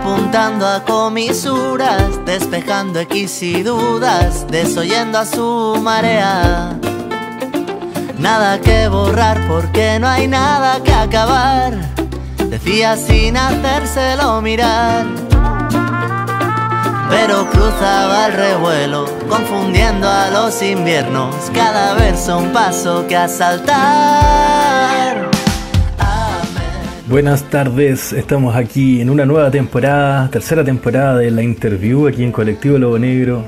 apuntando a comisuras, despejando X y dudas, desoyendo a su marea. Nada que borrar porque no hay nada que acabar, decía sin hacérselo mirar. Pero cruzaba el revuelo, confundiendo a los inviernos, cada verso un paso que asaltar. Buenas tardes, estamos aquí en una nueva temporada, tercera temporada de la interview aquí en Colectivo Lobo Negro.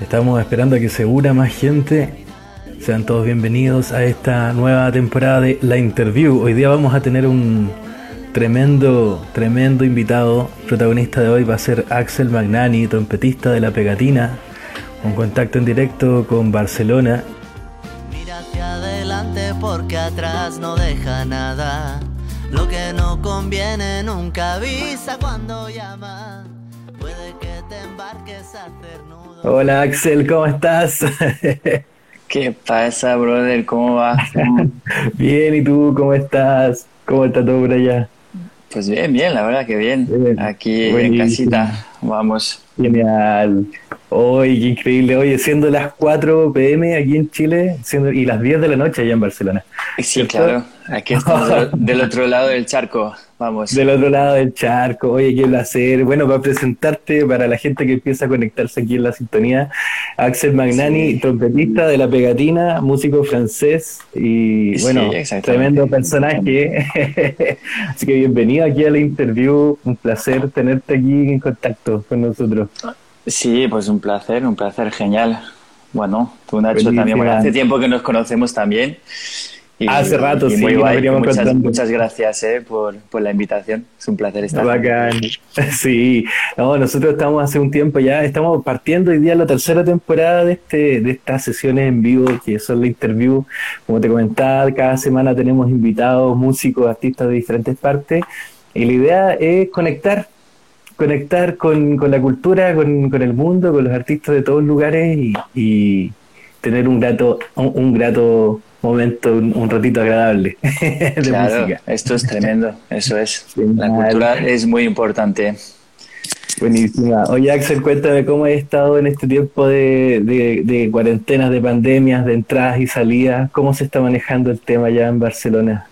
Estamos esperando a que se una más gente. Sean todos bienvenidos a esta nueva temporada de la interview. Hoy día vamos a tener un tremendo, tremendo invitado. protagonista de hoy va a ser Axel Magnani, trompetista de La Pegatina, un contacto en directo con Barcelona. Mira hacia adelante porque atrás no deja nada. Lo que no conviene nunca avisa cuando llama. Puede que te embarques a hacer nudo. Hola Axel, ¿cómo estás? ¿Qué pasa, brother? ¿Cómo va? bien, ¿y tú cómo estás? ¿Cómo está todo por allá? Pues bien, bien, la verdad que bien. Aquí en casita, vamos. Genial. Hoy, qué increíble. Oye, siendo las 4 pm aquí en Chile siendo, y las 10 de la noche allá en Barcelona. Sí, claro. Aquí estamos del otro lado del charco. Vamos. Del otro lado del charco. Oye, qué placer. Bueno, para presentarte, para la gente que empieza a conectarse aquí en la sintonía, Axel Magnani, trompetista de la pegatina, músico francés y, bueno, tremendo personaje. Así que bienvenido aquí a la interview. Un placer tenerte aquí en contacto con nosotros. Sí, pues un placer, un placer genial. Bueno, tú Nacho también, bueno, hace tiempo que nos conocemos también. Hace rato, sí, muy muchas, gracias eh, por, la invitación. Es un placer estar Bacán. Sí, no, nosotros estamos hace un tiempo ya, estamos partiendo hoy día la tercera temporada de, este, de estas sesiones en vivo, que son la interview. Como te comentaba, cada semana tenemos invitados, músicos, artistas de diferentes partes. Y la idea es conectar, conectar con, la cultura, con, el mundo, con los artistas de todos lugares y, tener un grato, un grato momento, un, ratito agradable de claro, Esto es tremendo, eso es. La cultura es muy importante. Buenísima. Oye, Axel, cuéntame cómo has estado en este tiempo de, de, cuarentenas, de pandemias, de entradas y salidas. ¿Cómo se está manejando el tema ya en Barcelona?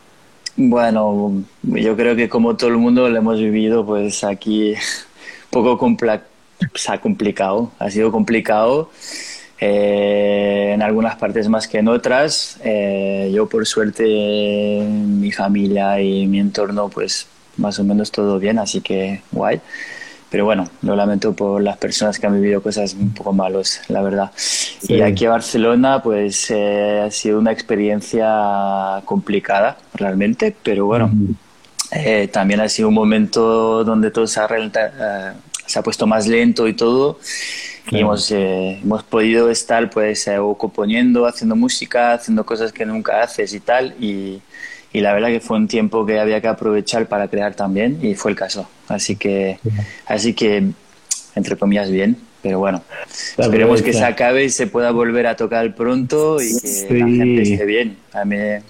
Bueno, yo creo que como todo el mundo lo hemos vivido, pues aquí poco se ha complicado, ha sido complicado eh, en algunas partes más que en otras. Eh, yo por suerte, mi familia y mi entorno, pues más o menos todo bien, así que guay. Pero bueno, lo lamento por las personas que han vivido cosas un poco malos, la verdad. Y aquí a Barcelona, pues eh, ha sido una experiencia complicada, realmente, pero bueno, también ha sido un momento donde todo se ha, se ha puesto más lento y todo. Y hemos, eh, hemos podido estar pues eh, componiendo, haciendo música, haciendo cosas que nunca haces y tal. Y, y, la verdad que fue un tiempo que había que aprovechar para crear también y fue el caso. Así que, así que entre comillas, bien. Pero bueno, esperemos que se acabe y se pueda volver a tocar pronto y que la gente esté bien. A mí es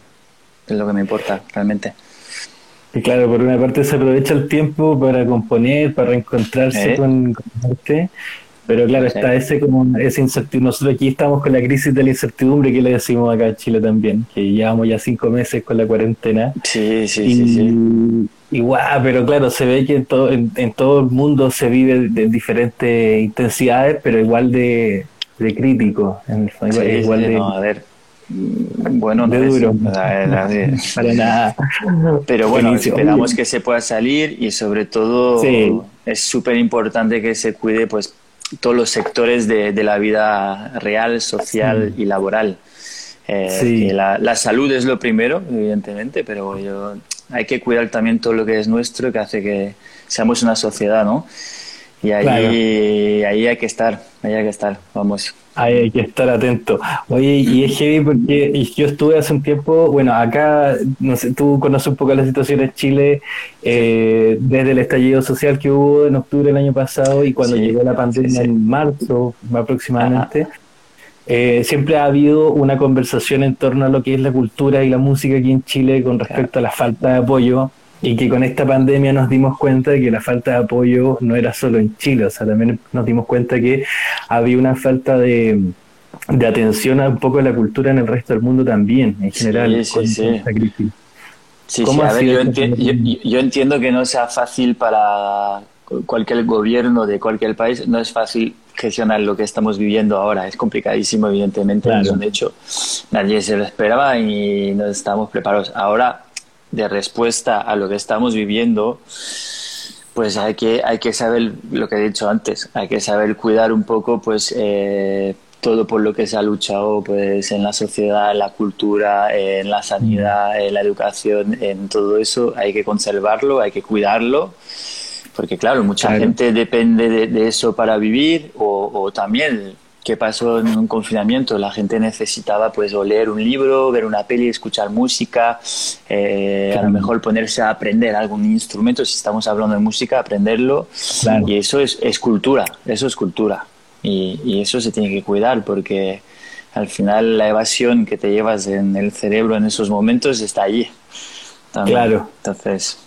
lo que me importa, realmente. Y claro, por una parte se aprovecha el tiempo para componer, para reencontrarse ¿Eh? con, con arte, pero claro, está ese como ese incertidumbre. Nosotros aquí estamos con la crisis de la incertidumbre que le decimos acá en Chile también, que llevamos ya cinco meses con la cuarentena. Sí, sí, sí, sí. Y guau, pero claro, se ve que en todo, en, todo el mundo se vive de diferentes intensidades, pero igual de, de crítico. En igual, de, a ver. Bueno, de duro. Para nada. Pero bueno, esperamos que se pueda salir y sobre todo es súper importante que se cuide pues todos los sectores de, de la vida real, social y laboral. Eh, la, la, salud es lo primero, evidentemente, pero yo, hay que cuidar también todo lo que es nuestro, que hace que seamos una sociedad, ¿no? Y ahí, ahí hay que estar, ahí hay que estar, vamos. Ahí hay que estar atento. Oye, y es heavy porque yo estuve hace un tiempo, bueno, acá, no sé, tú conoces un poco la situación en Chile eh, desde el estallido social que hubo en octubre del año pasado y cuando llegó la pandemia en marzo aproximadamente. Eh, siempre ha habido una conversación en torno a lo que es la cultura y la música aquí en Chile con respecto a la falta de apoyo y que con esta pandemia nos dimos cuenta de que la falta de apoyo no era solo en Chile, o sea, también nos dimos cuenta que había una falta de, atención a un poco de la cultura en el resto del mundo también, en general, sí, sí, sí. a ver, yo, entiendo que no sea fácil para cualquier gobierno de cualquier país, no es fácil gestionar lo que estamos viviendo ahora. Es complicadísimo, evidentemente, es un hecho. Nadie se lo esperaba y no estamos preparados. Ahora de respuesta a lo que estamos viviendo, pues hay que, hay que saber lo que he dicho antes, hay que saber cuidar un poco pues eh, todo por lo que se ha luchado pues en la sociedad, en la cultura, en la sanidad, en la educación, en todo eso, hay que conservarlo, hay que cuidarlo, porque claro, mucha gente depende de, eso para vivir o, o también ¿Qué pasó en un confinamiento? La gente necesitaba pues o leer un libro, ver una peli, escuchar música, eh, a lo mejor ponerse a aprender algún instrumento, si estamos hablando de música, aprenderlo. Y eso es, es, cultura, eso es cultura. Y, y, eso se tiene que cuidar porque al final la evasión que te llevas en el cerebro en esos momentos está allí. Claro. Entonces,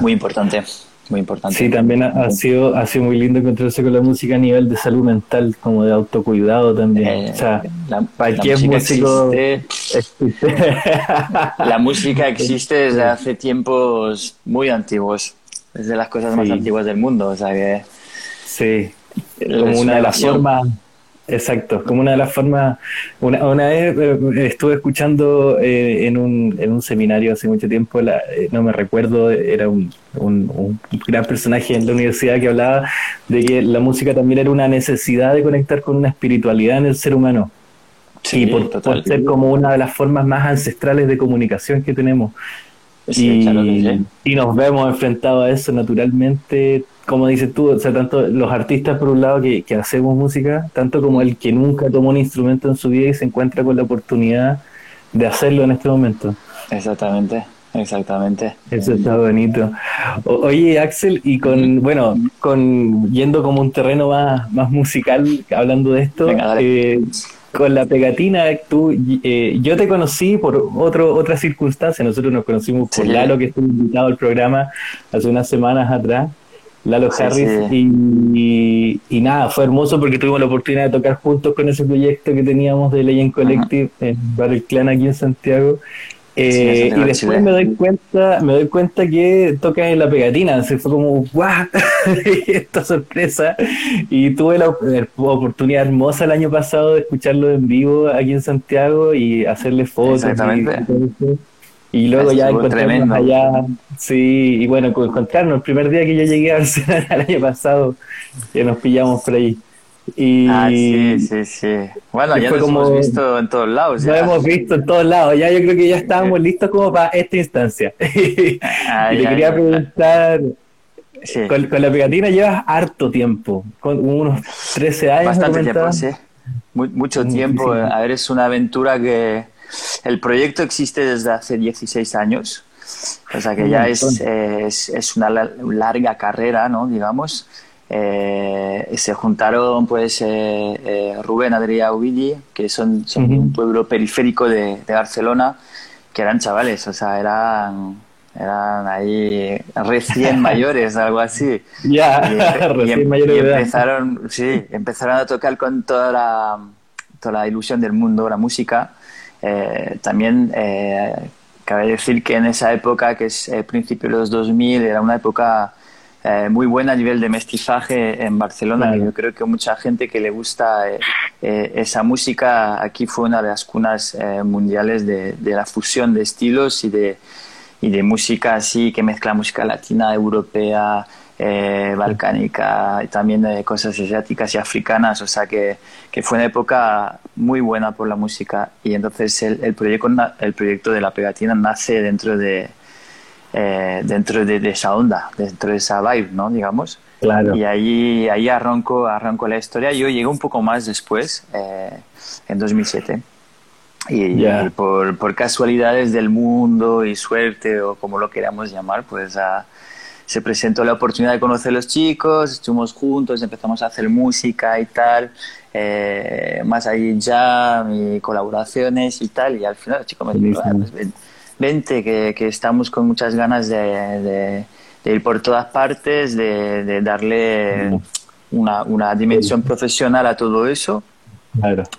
muy importante muy importante. Sí, también ha, sido, ha sido muy lindo encontrarse con la música a nivel de salud mental, como de autocuidado también. Eh, o sea, la, cualquier músico existe. la música existe desde hace tiempos muy antiguos. Es de las cosas más antiguas del mundo, o sea que... Sí, como una de las formas Exacto, como una de las formas, una, una vez eh, estuve escuchando eh, en, un, en un seminario hace mucho tiempo, la, no me recuerdo, era un, un, gran personaje en la universidad que hablaba de que la música también era una necesidad de conectar con una espiritualidad en el ser humano. Sí, y por, por ser como una de las formas más ancestrales de comunicación que tenemos. y, y nos vemos enfrentados a eso naturalmente como dices tú, o sea, tanto los artistas por un lado que, hacemos música, tanto como el que nunca tomó un instrumento en su vida y se encuentra con la oportunidad de hacerlo en este momento. Exactamente, exactamente. Eso está bonito. oye, Axel, y con, bueno, con yendo como un terreno más, más musical, hablando de esto, eh, con la pegatina, tú, eh, yo te conocí por otro, otra circunstancia, nosotros nos conocimos por Lalo, que estuvo invitado al programa hace unas semanas atrás. Lalo Harris. Y, nada, fue hermoso porque tuvimos la oportunidad de tocar juntos con ese proyecto que teníamos de Legend Collective en Barrio Clan aquí en Santiago. Eh, y después me doy cuenta, me doy cuenta que tocan en la pegatina, se fue como ¡guau! esta sorpresa. Y tuve la, oportunidad hermosa el año pasado de escucharlo en vivo aquí en Santiago y hacerle fotos. Exactamente. Y luego ya encontrarnos allá, sí, y bueno, encontrarnos el primer día que yo llegué a Barcelona el año pasado, que nos pillamos por ahí. Y ah, sí, sí, sí. Bueno, ya nos hemos visto en todos lados. Ya. Nos hemos visto en todos lados. Ya yo creo que ya estábamos listos como para esta instancia. Y te quería preguntar, con, la pegatina llevas harto tiempo, con unos 13 años. Bastante tiempo, sí. mucho tiempo. A ver, es una aventura que el proyecto existe desde hace 16 años, o sea que ya es, es, una larga carrera, ¿no? Digamos. Eh, se juntaron pues eh, eh, Rubén, Adrià Ovidi, que son, un pueblo periférico de, Barcelona, que eran chavales, o sea, eran, eran ahí recién mayores, algo así. Ya, recién em, mayores. empezaron, sí, empezaron a tocar con toda la, toda la ilusión del mundo, la música. Eh, también cabe decir que en esa época, que es el principio de los 2000, era una época eh, muy buena a nivel de mestizaje en Barcelona. Yo creo que mucha gente que le gusta esa música, aquí fue una de las cunas mundiales de, de, la fusión de estilos y de, y de música así que mezcla música latina, europea, eh, balcánica y también de cosas asiáticas y africanas, o sea que, que, fue una época muy buena por la música. Y entonces el, el proyecto, el proyecto de la pegatina nace dentro de, eh, dentro de, esa onda, dentro de esa vibe, ¿no? Digamos. Y ahí, ahí arranco, arranco la historia. Yo llegué un poco más después, eh, en 2007. Y, por, por, casualidades del mundo y suerte o como lo queramos llamar, pues a, se presentó la oportunidad de conocer a los chicos, estuvimos juntos, empezamos a hacer música y tal, eh, más ahí ya, y colaboraciones y tal, y al final los chicos me dijeron, ah, pues vente, que, que estamos con muchas ganas de, de, ir por todas partes, de, de darle una, una, dimensión profesional a todo eso.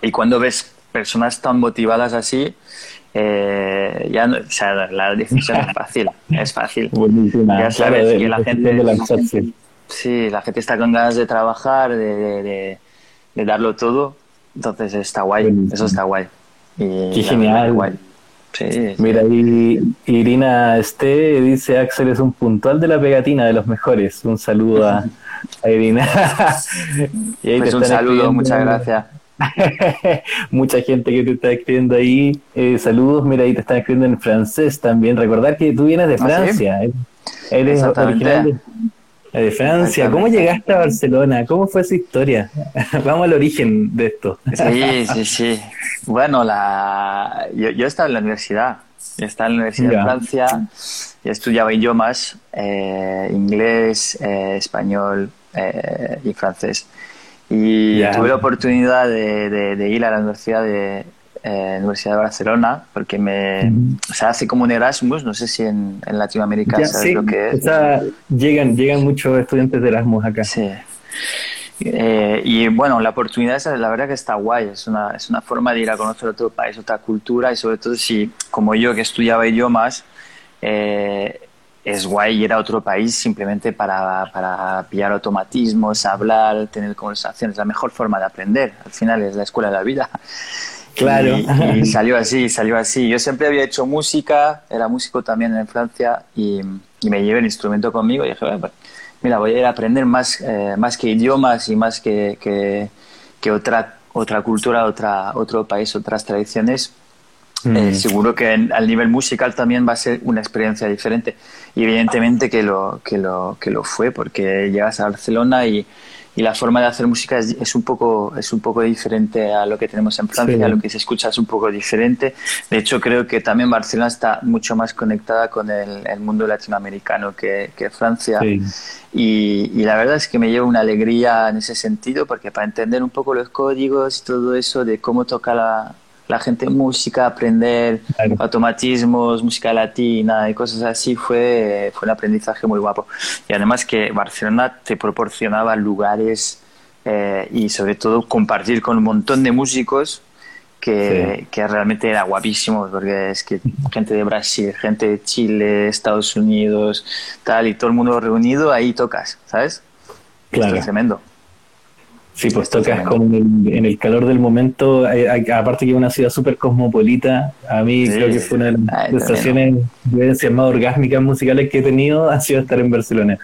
Y cuando ves personas tan motivadas así, eh, ya o sea, la decisión es fácil, es fácil. Ya sabes que la gente, sí, la gente está con ganas de trabajar, de, de, darlo todo, entonces está guay, eso está guay. Qué genial. Guay. Mira, y Irina Este dice Axel es un puntual de la pegatina de los mejores. Un saludo a, Irina. pues un saludo, muchas gracias. Mucha gente que te está escribiendo ahí. Eh, saludos, mira, ahí te están escribiendo en francés también. Recordar que tú vienes de ¿Ah, Francia. Eres original de, Francia. ¿Cómo llegaste a Barcelona? ¿Cómo fue esa historia? Vamos al origen de esto. sí, sí, sí. Bueno, la... yo, yo estaba en la universidad. Yo estaba en la Universidad de Francia y estudiaba idiomas, eh, inglés, eh, español y francés. Y tuve la oportunidad de, ir a la Universidad de, eh, Universidad de Barcelona, porque me, se hace como un Erasmus, no sé si en, Latinoamérica sabes lo que es. llegan, llegan muchos estudiantes de Erasmus acá. Sí. Eh, y bueno, la oportunidad la verdad que está guay, es una, es una forma de ir a conocer otro país, otra cultura y sobre todo si, como yo que estudiaba idiomas, eh, es guay ir a otro país simplemente para, para pillar automatismos, hablar, tener conversaciones. La mejor forma de aprender, al final es la escuela de la vida. Claro. Y, salió así, salió así. Yo siempre había hecho música, era músico también en Francia y, y me llevé el instrumento conmigo y dije, pues, mira, voy a ir a aprender más, eh, más que idiomas y más que, que, que, otra, otra cultura, otra, otro país, otras tradiciones eh, mm. seguro que al nivel musical también va a ser una experiencia diferente. Y evidentemente que lo, que lo, que lo fue, porque llegas a Barcelona y, y la forma de hacer música es, es, un poco, es un poco diferente a lo que tenemos en Francia, lo que se escucha es un poco diferente. De hecho, creo que también Barcelona está mucho más conectada con el, el mundo latinoamericano que, que Francia. Y, y, la verdad es que me lleva una alegría en ese sentido, porque para entender un poco los códigos y todo eso de cómo toca la, la gente música, aprender automatismos, música latina y cosas así, fue, fue un aprendizaje muy guapo. Y además que Barcelona te proporcionaba lugares eh, y sobre todo compartir con un montón de músicos que, que, realmente era guapísimo, porque es que gente de Brasil, gente de Chile, Estados Unidos, tal, y todo el mundo reunido, ahí tocas, ¿sabes? Claro. es tremendo. Sí, pues tocas como en el, calor del momento, aparte que es una ciudad súper cosmopolita, a mí creo que fue una de las sensaciones vivencias más orgásmicas musicales que he tenido, ha sido estar en Barcelona.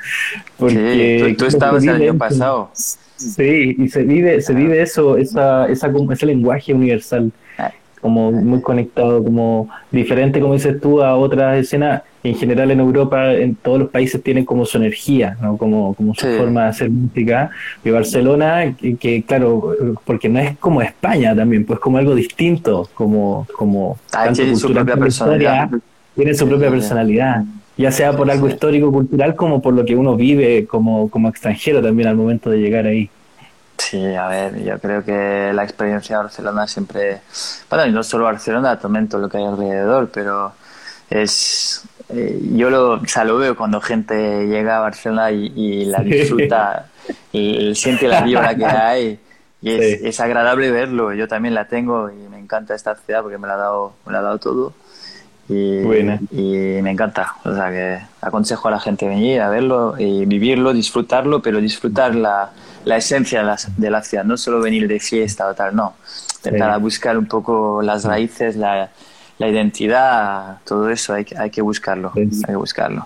Porque sí, tú, estabas el año pasado. Sí, y se vive, se vive eso, esa, esa, ese lenguaje universal, ah. como muy conectado, como diferente, como dices tú, a otras escenas en general en Europa, en todos los países tienen como su energía, ¿no? como, como su forma de hacer música. Y Barcelona, que, claro, porque no es como España también, pues como algo distinto, como, como ah, tiene su propia personalidad. tiene su propia personalidad, ya sea por algo histórico, cultural, como por lo que uno vive como, como extranjero también al momento de llegar ahí. Sí, a ver, yo creo que la experiencia de Barcelona siempre, bueno, y no solo Barcelona, también todo lo que hay alrededor, pero es eh, yo lo, o veo cuando gente llega a Barcelona y, la disfruta, y, siente la vibra que hay. Y es, agradable verlo. Yo también la tengo y me encanta esta ciudad porque me la ha dado, me la ha dado todo. Y, y me encanta. O sea que aconsejo a la gente venir a verlo y vivirlo, disfrutarlo, pero disfrutar la, la esencia de la, de la, ciudad. No solo venir de fiesta o tal, no. Intentar buscar un poco las raíces, la, la identidad, todo eso hay que, hay que buscarlo, hay que buscarlo.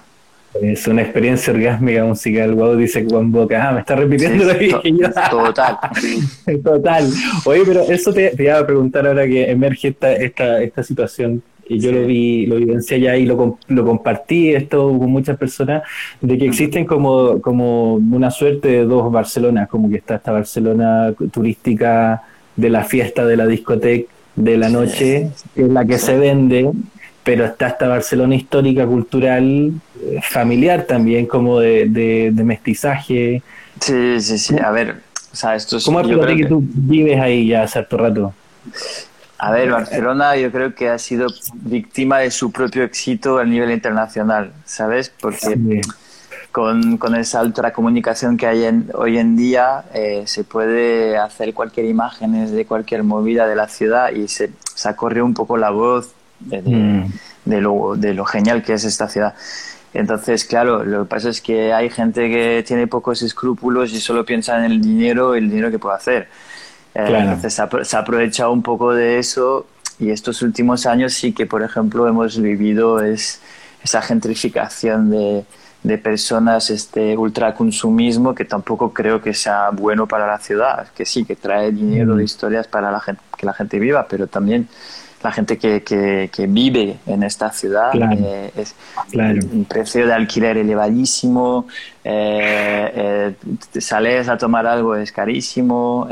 Es una experiencia orgásmica musical, wow, dice Juan Boca. Ah, me está repitiendo lo que Total. Total. Oye, pero eso te, te, iba a preguntar ahora que emerge esta, esta, esta situación. Y yo lo vi, lo evidencié ya y lo, lo compartí esto con muchas personas, de que existen como, como una suerte de dos Barcelonas, como que está esta Barcelona turística de la fiesta de la discoteca de la noche, que es la que se vende, pero está esta Barcelona histórica, cultural, eh, familiar también, como de, de, mestizaje. Sí, sí, sí. A ver, o sea, esto es. ¿Cómo es que, tú vives ahí ya hace harto rato? A ver, Barcelona yo creo que ha sido víctima de su propio éxito a nivel internacional, ¿sabes? Porque con, con, esa ultracomunicación que hay en, hoy en día eh, se puede hacer cualquier imagen de cualquier movida de la ciudad y se, se corrido un poco la voz de, mm. de, lo, de lo genial que es esta ciudad. Entonces, claro, lo que pasa es que hay gente que tiene pocos escrúpulos y solo piensa en el dinero y el dinero que puede hacer. Eh, entonces se ha, aprovechado un poco de eso y estos últimos años sí que, por ejemplo, hemos vivido es, esa gentrificación de, de personas, este ultraconsumismo que tampoco creo que sea bueno para la ciudad, que sí, que trae dinero de mm. historias para la gente, que la gente viva, pero también la gente que, que, vive en esta ciudad eh, es un precio de alquiler elevadísimo eh, eh, sales a tomar algo es carísimo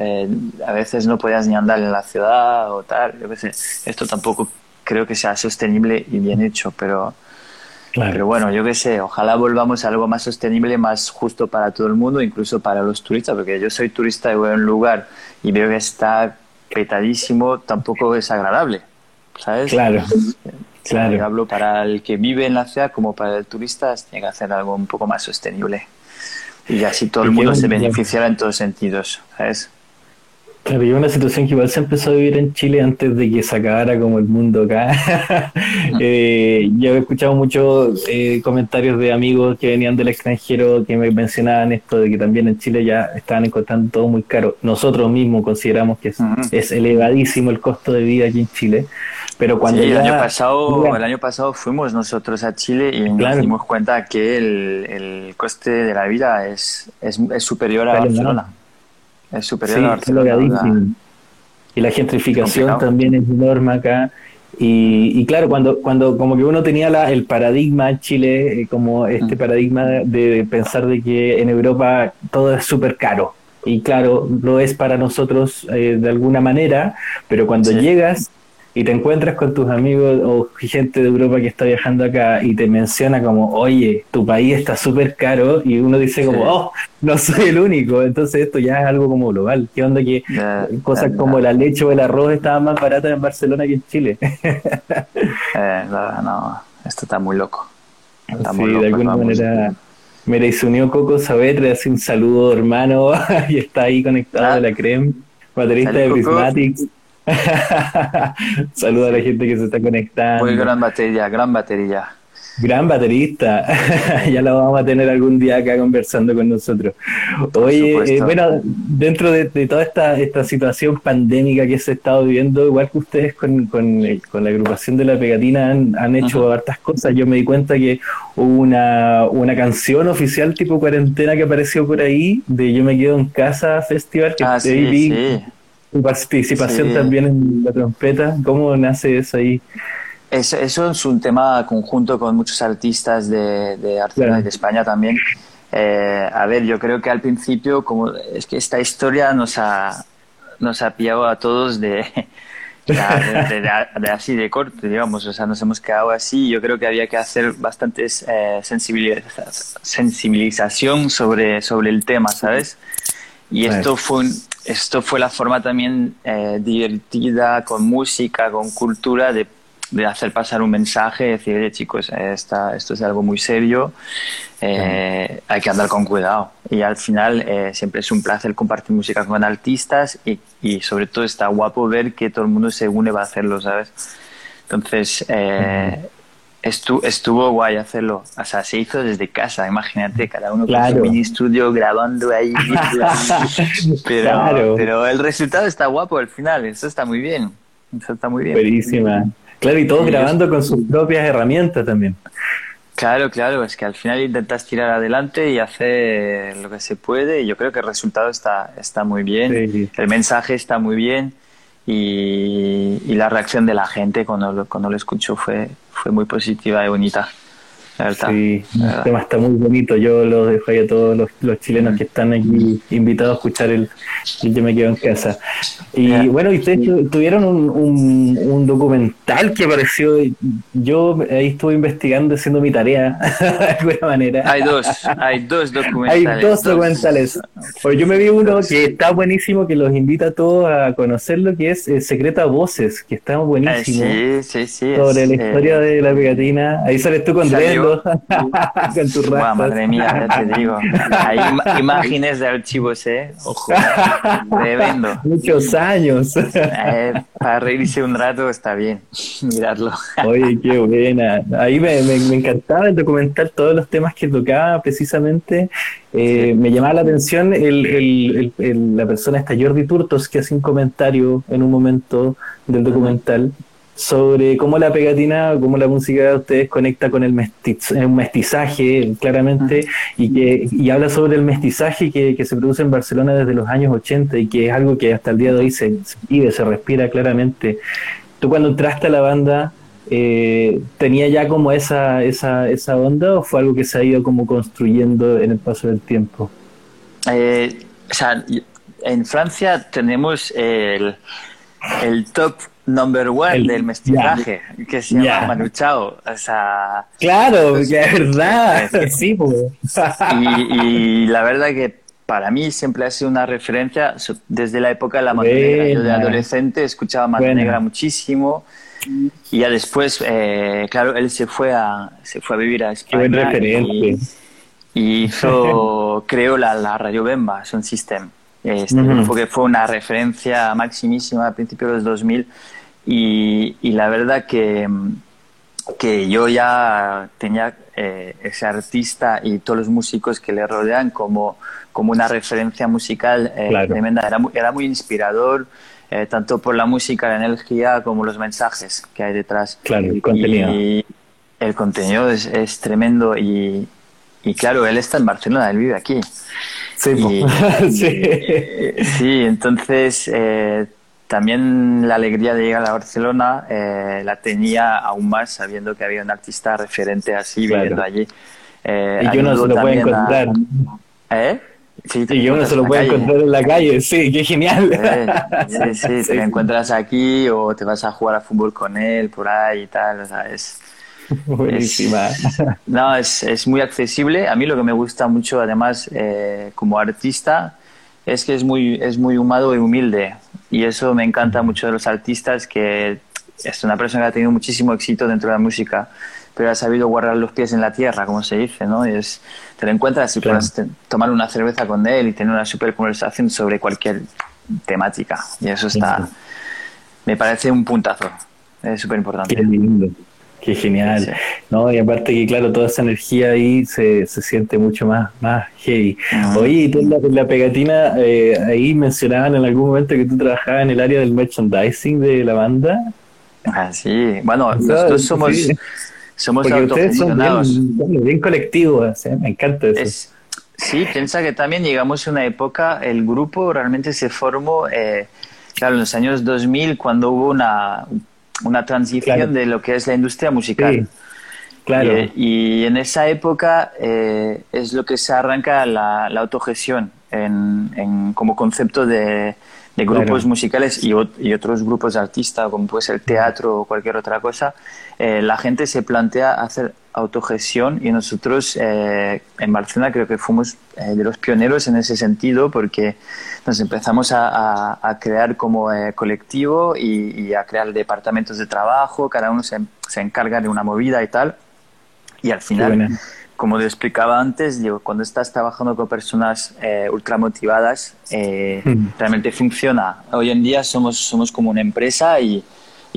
a veces no podías ni andar en la ciudad o tal yo esto tampoco creo que sea sostenible y bien hecho pero pero bueno yo qué sé ojalá volvamos a algo más sostenible más justo para todo el mundo incluso para los turistas porque yo soy turista y voy a un lugar y veo que está petadísimo tampoco es agradable ¿sabes? Claro, claro. Hablo para el que vive en la ciudad como para el turista, tiene que hacer algo un poco más sostenible. Y así todo el mundo se beneficiará en todos sentidos, ¿sabes? Claro, y una situación que igual se empezó a vivir en Chile antes de que se acabara como el mundo acá. eh, yo he escuchado muchos eh, comentarios de amigos que venían del extranjero que me mencionaban esto de que también en Chile ya estaban encontrando todo muy caro. Nosotros mismos consideramos que es, elevadísimo el costo de vida aquí en Chile. Pero cuando el, año pasado, el año pasado fuimos nosotros a Chile y nos dimos cuenta que el, el coste de la vida es, es, superior a Barcelona. Es superior Y la gentrificación también es enorme acá. Y, claro, cuando, cuando como que uno tenía la, el paradigma en Chile, eh, como este mm. paradigma de, pensar de que en Europa todo es súper caro. Y claro, lo es para nosotros eh, de alguna manera, pero cuando llegas y te encuentras con tus amigos o gente de Europa que está viajando acá y te menciona como, oye, tu país está súper caro y uno dice como, oh, no soy el único, entonces esto ya es algo como global. ¿Qué onda que cosas como la leche o el arroz estaban más baratas en Barcelona que en Chile? eh, no, esto está muy loco. sí, de alguna manera... Mira, y se unió Coco Saavedra, hace un saludo hermano y está ahí conectado a la creme, baterista de Prismatics. Saluda a la gente que se está conectando. Muy gran batería, gran batería. Gran baterista. ya lo vamos a tener algún día acá conversando con nosotros. Oye, eh, bueno, dentro de, toda esta, esta situación pandémica que se ha estado viviendo, igual que ustedes con, con, eh, la agrupación de la pegatina han, hecho hartas cosas. Yo me di cuenta que hubo una, una canción oficial tipo cuarentena que apareció por ahí, de Yo me quedo en casa festival, que ah, sí, sí participación también en la trompeta. ¿Cómo nace eso ahí? Eso, es un tema conjunto con muchos artistas de, de Argentina y de España también. Eh, a ver, yo creo que al principio, como es que esta historia nos ha, nos ha pillado a todos de, de, así de corte, digamos, o sea, nos hemos quedado así. Yo creo que había que hacer bastantes eh, sensibilización sobre, sobre el tema, ¿sabes? Y esto fue un, esto fue la forma también eh, divertida, con música, con cultura, de, de, hacer pasar un mensaje, decir, oye chicos, esta, esto es algo muy serio, eh, hay que andar con cuidado. Y al final eh, siempre es un placer compartir música con artistas y, y, sobre todo está guapo ver que todo el mundo se une para hacerlo, ¿sabes? Entonces, Estuvo, estuvo guay hacerlo. O sea, se hizo desde casa, imagínate, cada uno con su mini estudio grabando ahí. pero, pero el resultado está guapo al final, eso está muy bien. Eso está muy bien. Buenísima. Claro, y todos grabando con sus propias herramientas también. Claro, claro, es que al final intentas tirar adelante y hacer lo que se puede y yo creo que el resultado está, está muy bien, el mensaje está muy bien y, y, la reacción de la gente cuando lo, cuando lo escucho fue, fue muy positiva y bonita. Sí, el tema está muy bonito. Yo lo dejo ahí a todos los, chilenos que están aquí invitados a escuchar el, Yo me quedo en casa. Y bueno, ustedes tuvieron un, un, documental que apareció. Yo ahí estuve investigando, haciendo mi tarea de alguna manera. Hay dos, hay dos documentales. Hay dos documentales. Pues yo me vi uno que está buenísimo, que los invita a todos a conocerlo, que es eh, Secreta Voces, que está buenísimo. sí, sí, sí. Sobre la historia eh, de la pegatina. Ahí sales tú con madre mía, ya te digo. Hay imágenes de archivos, ¿eh? Ojo, tremendo. Muchos años. Eh, para reírse un rato está bien, miradlo. Oye, qué buena. Ahí me, me, encantaba el documentar todos los temas que tocaba precisamente. Eh, me llamaba la atención el, el, el, la persona esta Jordi Turtos que hace un comentario en un momento del documental sobre cómo la pegatina, cómo la música de ustedes conecta con el mestizaje, claramente, y que y habla sobre el mestizaje que, que, se produce en Barcelona desde los años 80 y que es algo que hasta el día de hoy se, vive, se respira claramente. ¿Tú cuando entraste a la banda, eh, tenía ya como esa, esa, esa onda o fue algo que se ha ido como construyendo en el paso del tiempo? Eh, o sea, en Francia tenemos el, el top number one del mestizaje, que se llama Manu Chao. O sea, claro, que es verdad. sí, pues. y, la verdad que para mí siempre ha sido una referencia desde la época de la Mano Negra. Yo de adolescente escuchaba Mano Negra muchísimo. Y ya después, eh, claro, él se fue a, se fue a vivir a España. Y, hizo, creó la, la Radio Bemba, Son System. Este, Porque fue una referencia maximísima a principios de los 2000 y, y la verdad que, que, yo ya tenía eh, ese artista y todos los músicos que le rodean como, como una referencia musical eh, tremenda. Era, era muy inspirador. Eh, tanto por la música, la energía, como los mensajes que hay detrás. Claro, el contenido. Y el contenido es, es tremendo y, y, claro, él está en Barcelona, él vive aquí. Sí, sí. sí. entonces eh, también la alegría de llegar a Barcelona eh, la tenía aún más sabiendo que había un artista referente así viviendo allí. Eh, y que uno se lo puede encontrar. ¿Eh? Sí, y que uno se lo puede encontrar en la calle, sí, qué genial. sí, sí, te lo encuentras aquí o te vas a jugar a fútbol con él por ahí y tal, o sea, es... Buenísima. no, es, es, muy accesible. A mí lo que me gusta mucho, además, eh, como artista, es que es muy, es muy humano y humilde. Y eso me encanta mucho de los artistas, que es una persona que ha tenido muchísimo éxito dentro de la música, pero ha sabido guardar los pies en la tierra, como se dice, ¿no? Y es, te lo encuentras y puedes tomar una cerveza con él y tener una super conversación sobre cualquier temática. Y eso está, me parece un puntazo. Es súper importante. Qué lindo. Qué genial. ¿no? Y aparte que, claro, toda esa energía ahí se, se siente mucho más, más heavy. Oye, y tú en la, pegatina, eh, ahí mencionaban en algún momento que tú trabajabas en el área del merchandising de la banda. Ah, sí. Bueno, nosotros somos, somos autogestionados. Son bien, colectivos, ¿eh? me encanta eso. sí, piensa que también llegamos a una época, el grupo realmente se formó, eh, claro, en los años 2000, cuando hubo una una transición de lo que es la industria musical. claro. Y, en esa época eh, es lo que se arranca la, autogestión en, como concepto de, grupos musicales y, otros grupos de artistas, como puede ser teatro o cualquier otra cosa. Eh, la gente se plantea hacer autogestión y nosotros eh, en Barcelona creo que fuimos de los pioneros en ese sentido porque nos empezamos a, crear como eh, colectivo y, a crear departamentos de trabajo, cada uno se, encarga de una movida y tal. Y al final, como te explicaba antes, digo, cuando estás trabajando con personas eh, ultra motivadas, eh, hmm. realmente funciona. Hoy en día somos, somos como una empresa y,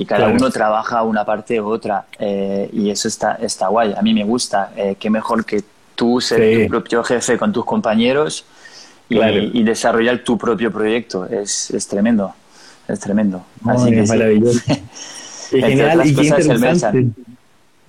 cada uno trabaja una parte u otra y eso está, está guay. A mí me gusta. qué mejor que tú ser tu propio jefe con tus compañeros y, desarrollar tu propio proyecto. Es, es tremendo, es tremendo. Así que es maravilloso. genial y qué interesante.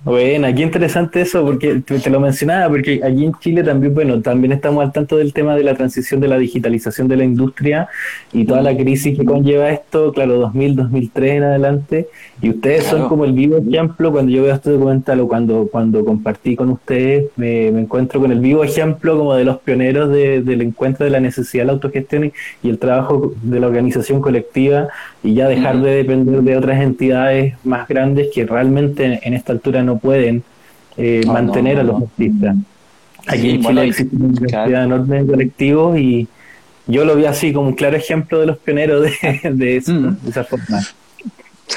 Bueno, qué interesante eso, porque te, lo mencionaba, porque aquí en Chile también, bueno, también estamos al tanto del tema de la transición de la digitalización de la industria y toda la crisis que conlleva esto, claro, 2000, 2003 en adelante, y ustedes son como el vivo ejemplo, cuando yo veo este documental o cuando, cuando compartí con ustedes, me, encuentro con el vivo ejemplo como de los pioneros del encuentro de la necesidad de la autogestión y, el trabajo de la organización colectiva y ya dejar de depender de otras entidades más grandes que realmente en esta altura no no pueden eh, mantener a los artistas. Aquí en Chile existe una cantidad enorme de colectivos y yo lo vi así como un claro ejemplo de los pioneros de, mm. esa forma.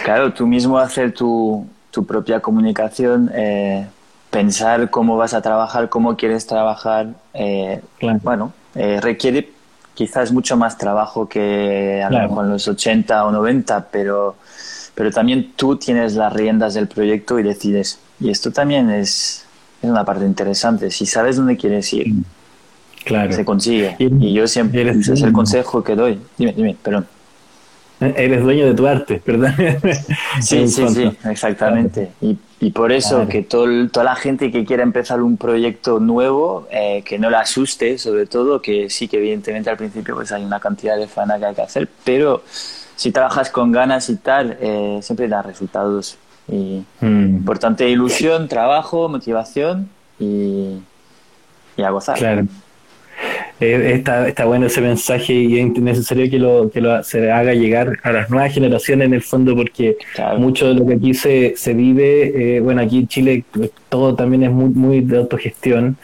Claro, tú mismo hacer tu, tu propia comunicación, eh, pensar cómo vas a trabajar, cómo quieres trabajar, eh, bueno, requiere quizás mucho más trabajo que a lo mejor en los 80 o 90, pero, pero también tú tienes las riendas del proyecto y decides y esto también es, es una parte interesante. Si sabes dónde quieres ir, mm. claro. se consigue. Y, yo siempre, ese es el consejo que doy. Dime, dime, perdón. Eres dueño de tu arte, ¿verdad? Sí, sí, sí, exactamente. Y, y por eso que todo, toda la gente que quiera empezar un proyecto nuevo, eh, que no le asuste, sobre todo, que sí que evidentemente al principio pues hay una cantidad de fana que hay que hacer, pero si trabajas con ganas y tal, eh, siempre da resultados y mm. importante ilusión, trabajo, motivación y, y a gozar. Claro. Eh, está, está bueno ese mensaje y es necesario que, lo, que lo, se haga llegar a las nuevas generaciones en el fondo porque mucho de lo que aquí se, se vive, eh, bueno, aquí en Chile todo también es muy, muy de autogestión,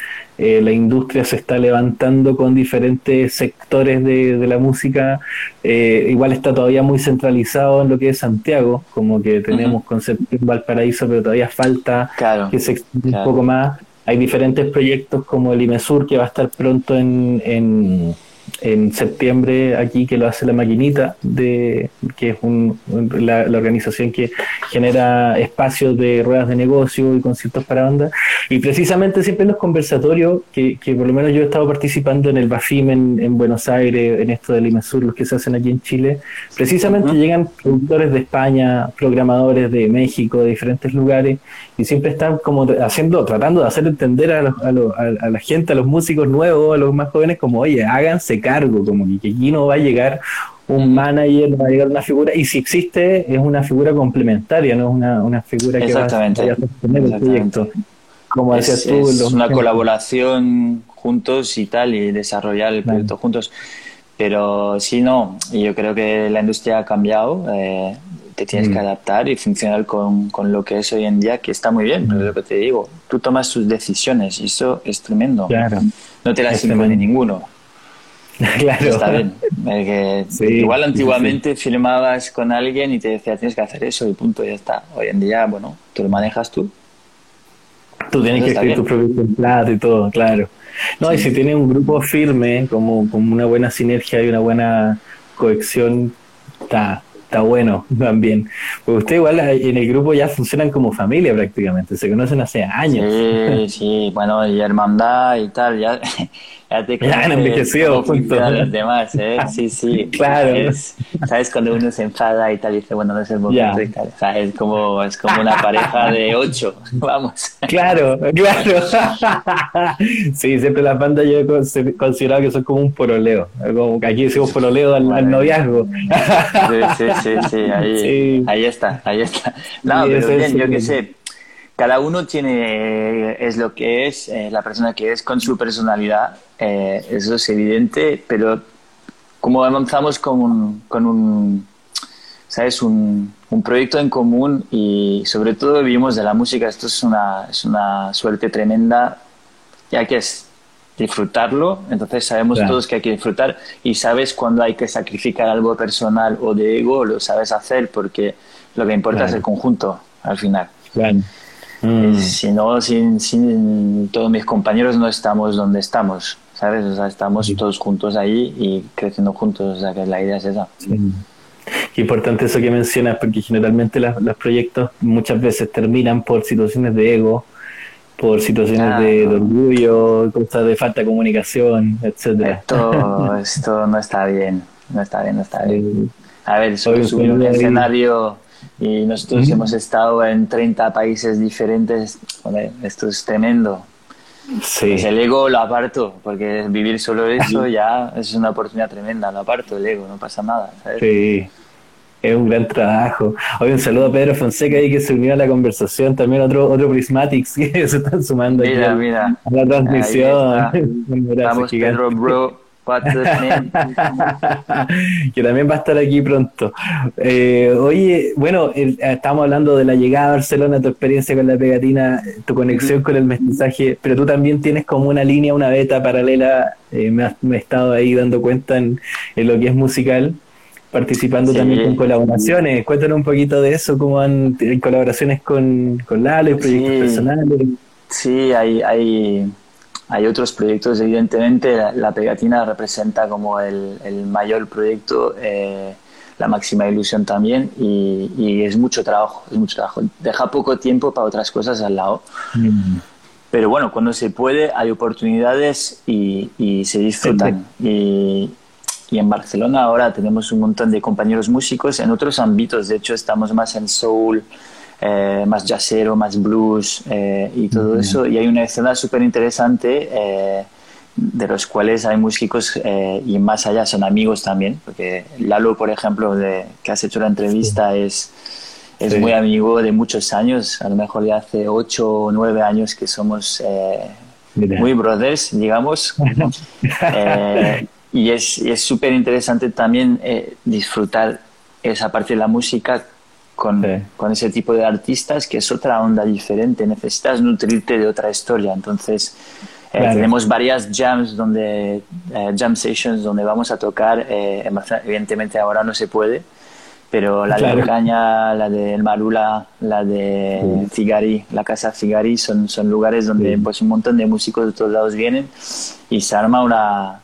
eh, la industria se está levantando con diferentes sectores de, de la música, igual está todavía muy centralizado en lo que es Santiago, como que tenemos concepto en Valparaíso, pero todavía falta que se extienda un poco más. Hay diferentes proyectos como el IMESUR que va a estar pronto en, en en septiembre aquí que lo hace la maquinita de que es la, organización que genera espacios de ruedas de negocio y conciertos para banda. Y precisamente siempre en los conversatorios que, que por lo menos yo he estado participando en el BAFIM en, Buenos Aires en esto del IMESUR los que se hacen aquí en Chile precisamente llegan productores de España programadores de México de diferentes lugares y siempre están como haciendo tratando de hacer entender a, a la gente a los músicos nuevos a los más jóvenes como oye háganse cargo, como que aquí no va a llegar un manager, no va a llegar una figura, y si existe es una figura complementaria, no es una, una figura que va a, sostener el proyecto. Como decías tú, es una colaboración juntos y tal, y desarrollar el proyecto juntos. Pero sí, no, y yo creo que la industria ha cambiado, eh, te tienes que mm. adaptar y funcionar con, con, lo que es hoy en día, que está muy bien, pero mm. lo que te digo, tú tomas tus decisiones y eso es tremendo. No te las impone ninguno. Claro. Está bien. igual antiguamente filmabas con alguien y te decía tienes que hacer eso y punto, ya está. Hoy en día, bueno, tú lo manejas tú. Tú tienes que escribir tu propio templado y todo, claro. No, y si tienes un grupo firme, como, como una buena sinergia y una buena cohesión, está, está bueno también. Porque ustedes igual en el grupo ya funcionan como familia prácticamente, se conocen hace años. Sí, sí, bueno, y hermandad y tal, ya, ya te ya han envejecido los demás, ¿eh? Sí, sí. claro. ¿Sabes? Cuando uno se enfada y tal, dice, bueno, no es el momento y tal. O sea, es como, es como una pareja de ocho, vamos. Claro, claro. sí, siempre las bandas yo he considerado que son como un pololeo. Como que aquí decimos pololeo al, noviazgo. sí, sí, sí, sí, ahí, ahí está, ahí está. No, pero bien, yo qué sé, cada uno tiene, es lo que es, eh, la persona que es con su personalidad, eh, eso es evidente, pero como avanzamos con un, con un ¿sabes? Un, un, proyecto en común y sobre todo vivimos de la música, esto es una, es una suerte tremenda, ya que es disfrutarlo, entonces sabemos todos que hay que disfrutar y sabes cuando hay que sacrificar algo personal o de ego, lo sabes hacer porque lo que importa es el conjunto al final. Mm. Si no, sin, sin, todos mis compañeros no estamos donde estamos, ¿sabes? O sea, estamos todos juntos ahí y creciendo juntos, o sea, que la idea es esa. Qué importante eso que mencionas, porque generalmente los proyectos muchas veces terminan por situaciones de ego, por situaciones de, orgullo, cosas de falta de comunicación, etcétera. Esto, esto no está bien, no está bien, no está bien. A ver, soy un escenario y nosotros hemos estado en 30 países diferentes. esto es tremendo. Sí. Pues el ego lo aparto, porque vivir solo eso ya es una oportunidad tremenda, lo aparto el ego, no pasa nada. Sí, es un gran trabajo. Hoy un saludo a Pedro Fonseca ahí que se unió a la conversación, también otro otro Prismatics que se están sumando mira, mira. a la transmisión. Vamos, Pedro, bro. que también va a estar aquí pronto. Eh, oye, bueno, estamos hablando de la llegada a Barcelona, tu experiencia con la pegatina, tu conexión con el mensaje, pero tú también tienes como una línea, una beta paralela, eh, me, he estado ahí dando cuenta en, lo que es musical participando también con colaboraciones. Cuéntanos un poquito de eso, cómo han colaboraciones con, con Lalo y proyectos personales. Sí, hay, hay, hay otros proyectos, evidentemente la, pegatina representa como el, el mayor proyecto, eh, la máxima ilusión también y, es mucho trabajo, es mucho trabajo. Deja poco tiempo para otras cosas al lado. Mm. Pero bueno, cuando se puede hay oportunidades y, y se disfrutan. Y, y en Barcelona ahora tenemos un montón de compañeros músicos en otros ámbitos. De hecho, estamos más en soul, eh, más jazzero, más blues eh, y todo eso. Y hay una escena súper interesante eh, de los cuales hay músicos y más allá son amigos también, porque Lalo, por ejemplo, de, que has hecho la entrevista, es, es muy amigo de muchos años, a lo mejor ya hace ocho o nueve años que somos muy brothers, digamos. y es súper interesante también disfrutar esa parte de la música con, con, ese tipo de artistas que es otra onda diferente, necesitas nutrirte de otra historia. Entonces, eh, tenemos varias jams, donde, eh, jam sessions donde vamos a tocar, eh, evidentemente ahora no se puede, pero la de Caña, la de El Marula, la de Figari, la Casa Figari, son, son lugares donde pues un montón de músicos de todos lados vienen y se arma una,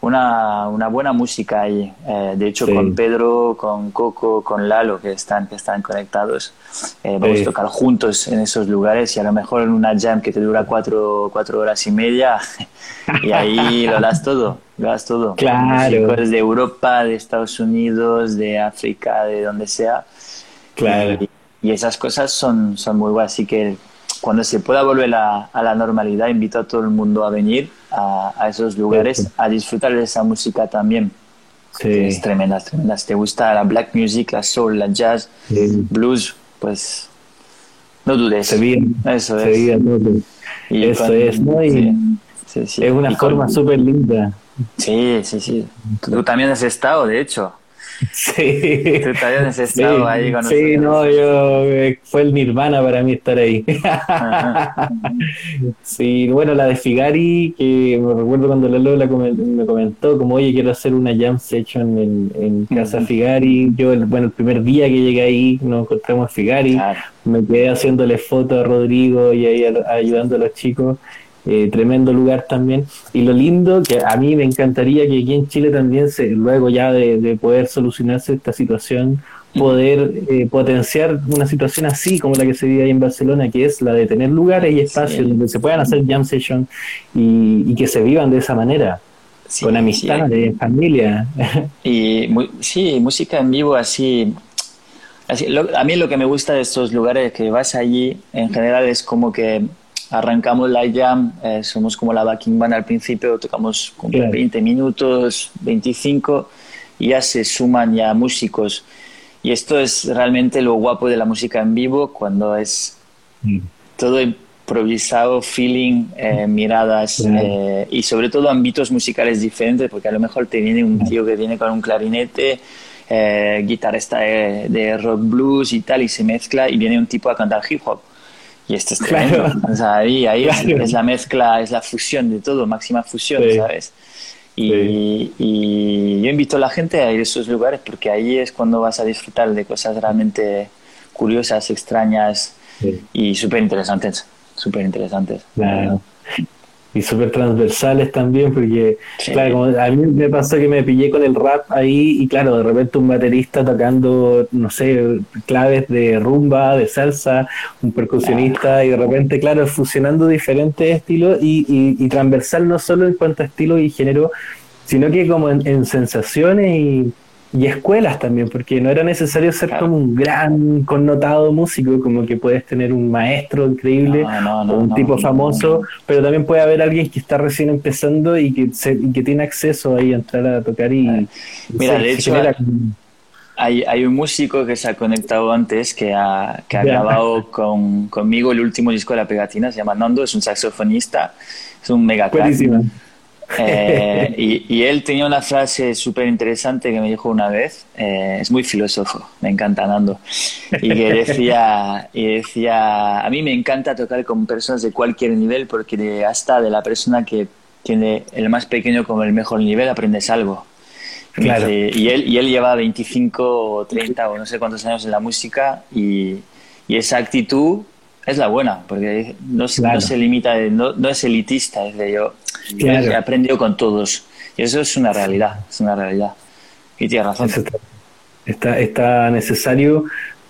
una, una buena música ahí. Eh, de hecho, con Pedro, con Coco, con Lalo, que están, que están conectados, eh, vamos a tocar juntos en esos lugares y a lo mejor en una jam que te dura cuatro, cuatro horas y media y ahí lo das todo, lo das todo. Claro. de Europa, de Estados Unidos, de África, de donde sea. Claro. Y, esas cosas son, son muy buenas, así que cuando se pueda volver a, a la normalidad, invito a todo el mundo a venir a, esos lugares a disfrutar de esa música también. Sí. Es tremenda, tremenda. Si te gusta la black music, la soul, la jazz, blues, pues no dudes. Se Eso es. Eso es, ¿no? es una forma súper linda. Sí, sí, sí. Tú también has estado, de hecho. Sí. Tú también has estado ahí con nosotros. Sí, no, yo, eh, fue el nirvana para mí estar ahí. sí, bueno, la de Figari, que me recuerdo cuando la Lola me comentó, como, oye, quiero hacer una jam session en, en Casa Figari. Yo, el, bueno, el primer día que llegué ahí, nos encontramos a Figari, me quedé haciéndole fotos a Rodrigo y ahí ayudando a los chicos. Eh, tremendo lugar también. Y lo lindo, que a mí me encantaría que aquí en Chile también, se, luego ya de, poder solucionarse esta situación, poder eh, potenciar una situación así como la que se vive ahí en Barcelona, que es la de tener lugares y espacios donde se puedan hacer jam sessions y, que se vivan de esa manera. con amistad, de familia. Y sí, música en vivo así Así, a mí lo que me gusta de estos lugares que vas allí, en general, es como que arrancamos la jam, eh, somos como la backing band al principio, tocamos como 20 minutos, 25, y ya se suman ya músicos. Y esto es realmente lo guapo de la música en vivo, cuando es mm. todo improvisado, feeling, eh, miradas eh, y sobre todo ámbitos musicales diferentes, porque a lo mejor te viene un tío que viene con un clarinete, guitarrista de, de rock blues y tal, y se mezcla y viene un tipo a cantar hip hop y esto es claro. O sea, ahí, ahí es, la mezcla, es la fusión de todo, máxima fusión, ¿sabes? Y, y, yo invito a la gente a ir a esos lugares porque ahí es cuando vas a disfrutar de cosas realmente curiosas, extrañas y súper interesantes. Súper interesantes. Claro y súper transversales también, porque, claro, a mí me pasó que me pillé con el rap ahí y, claro, de repente un baterista tocando, no sé, claves de rumba, de salsa, un percusionista y de repente, claro, fusionando diferentes estilos y, y, transversal no solo en cuanto a estilo y género, sino que como en, sensaciones y, y escuelas también, porque no era necesario ser como un gran connotado músico, como que puedes tener un maestro increíble o un tipo famoso, pero también puede haber alguien que está recién empezando y que, que tiene acceso ahí a entrar a tocar y... Mira, de hecho... Hay, hay, un músico que se ha conectado antes que ha, que ha grabado con, conmigo el último disco de la pegatina, se llama Nando, es un saxofonista, es un mega eh, y, él tenía una frase súper interesante que me dijo una vez, eh, es muy filósofo, me encanta Nando, y que decía, y decía, a mí me encanta tocar con personas de cualquier nivel porque hasta de la persona que tiene el más pequeño como el mejor nivel aprendes algo. Claro. Y, él, y él lleva 25 o 30 o no sé cuántos años en la música y, y esa actitud es la buena, porque no, no se limita, no, no, es elitista, es de yo, he aprendido con todos. Y eso es una realidad, es una realidad. Y tienes razón. Está, está necesario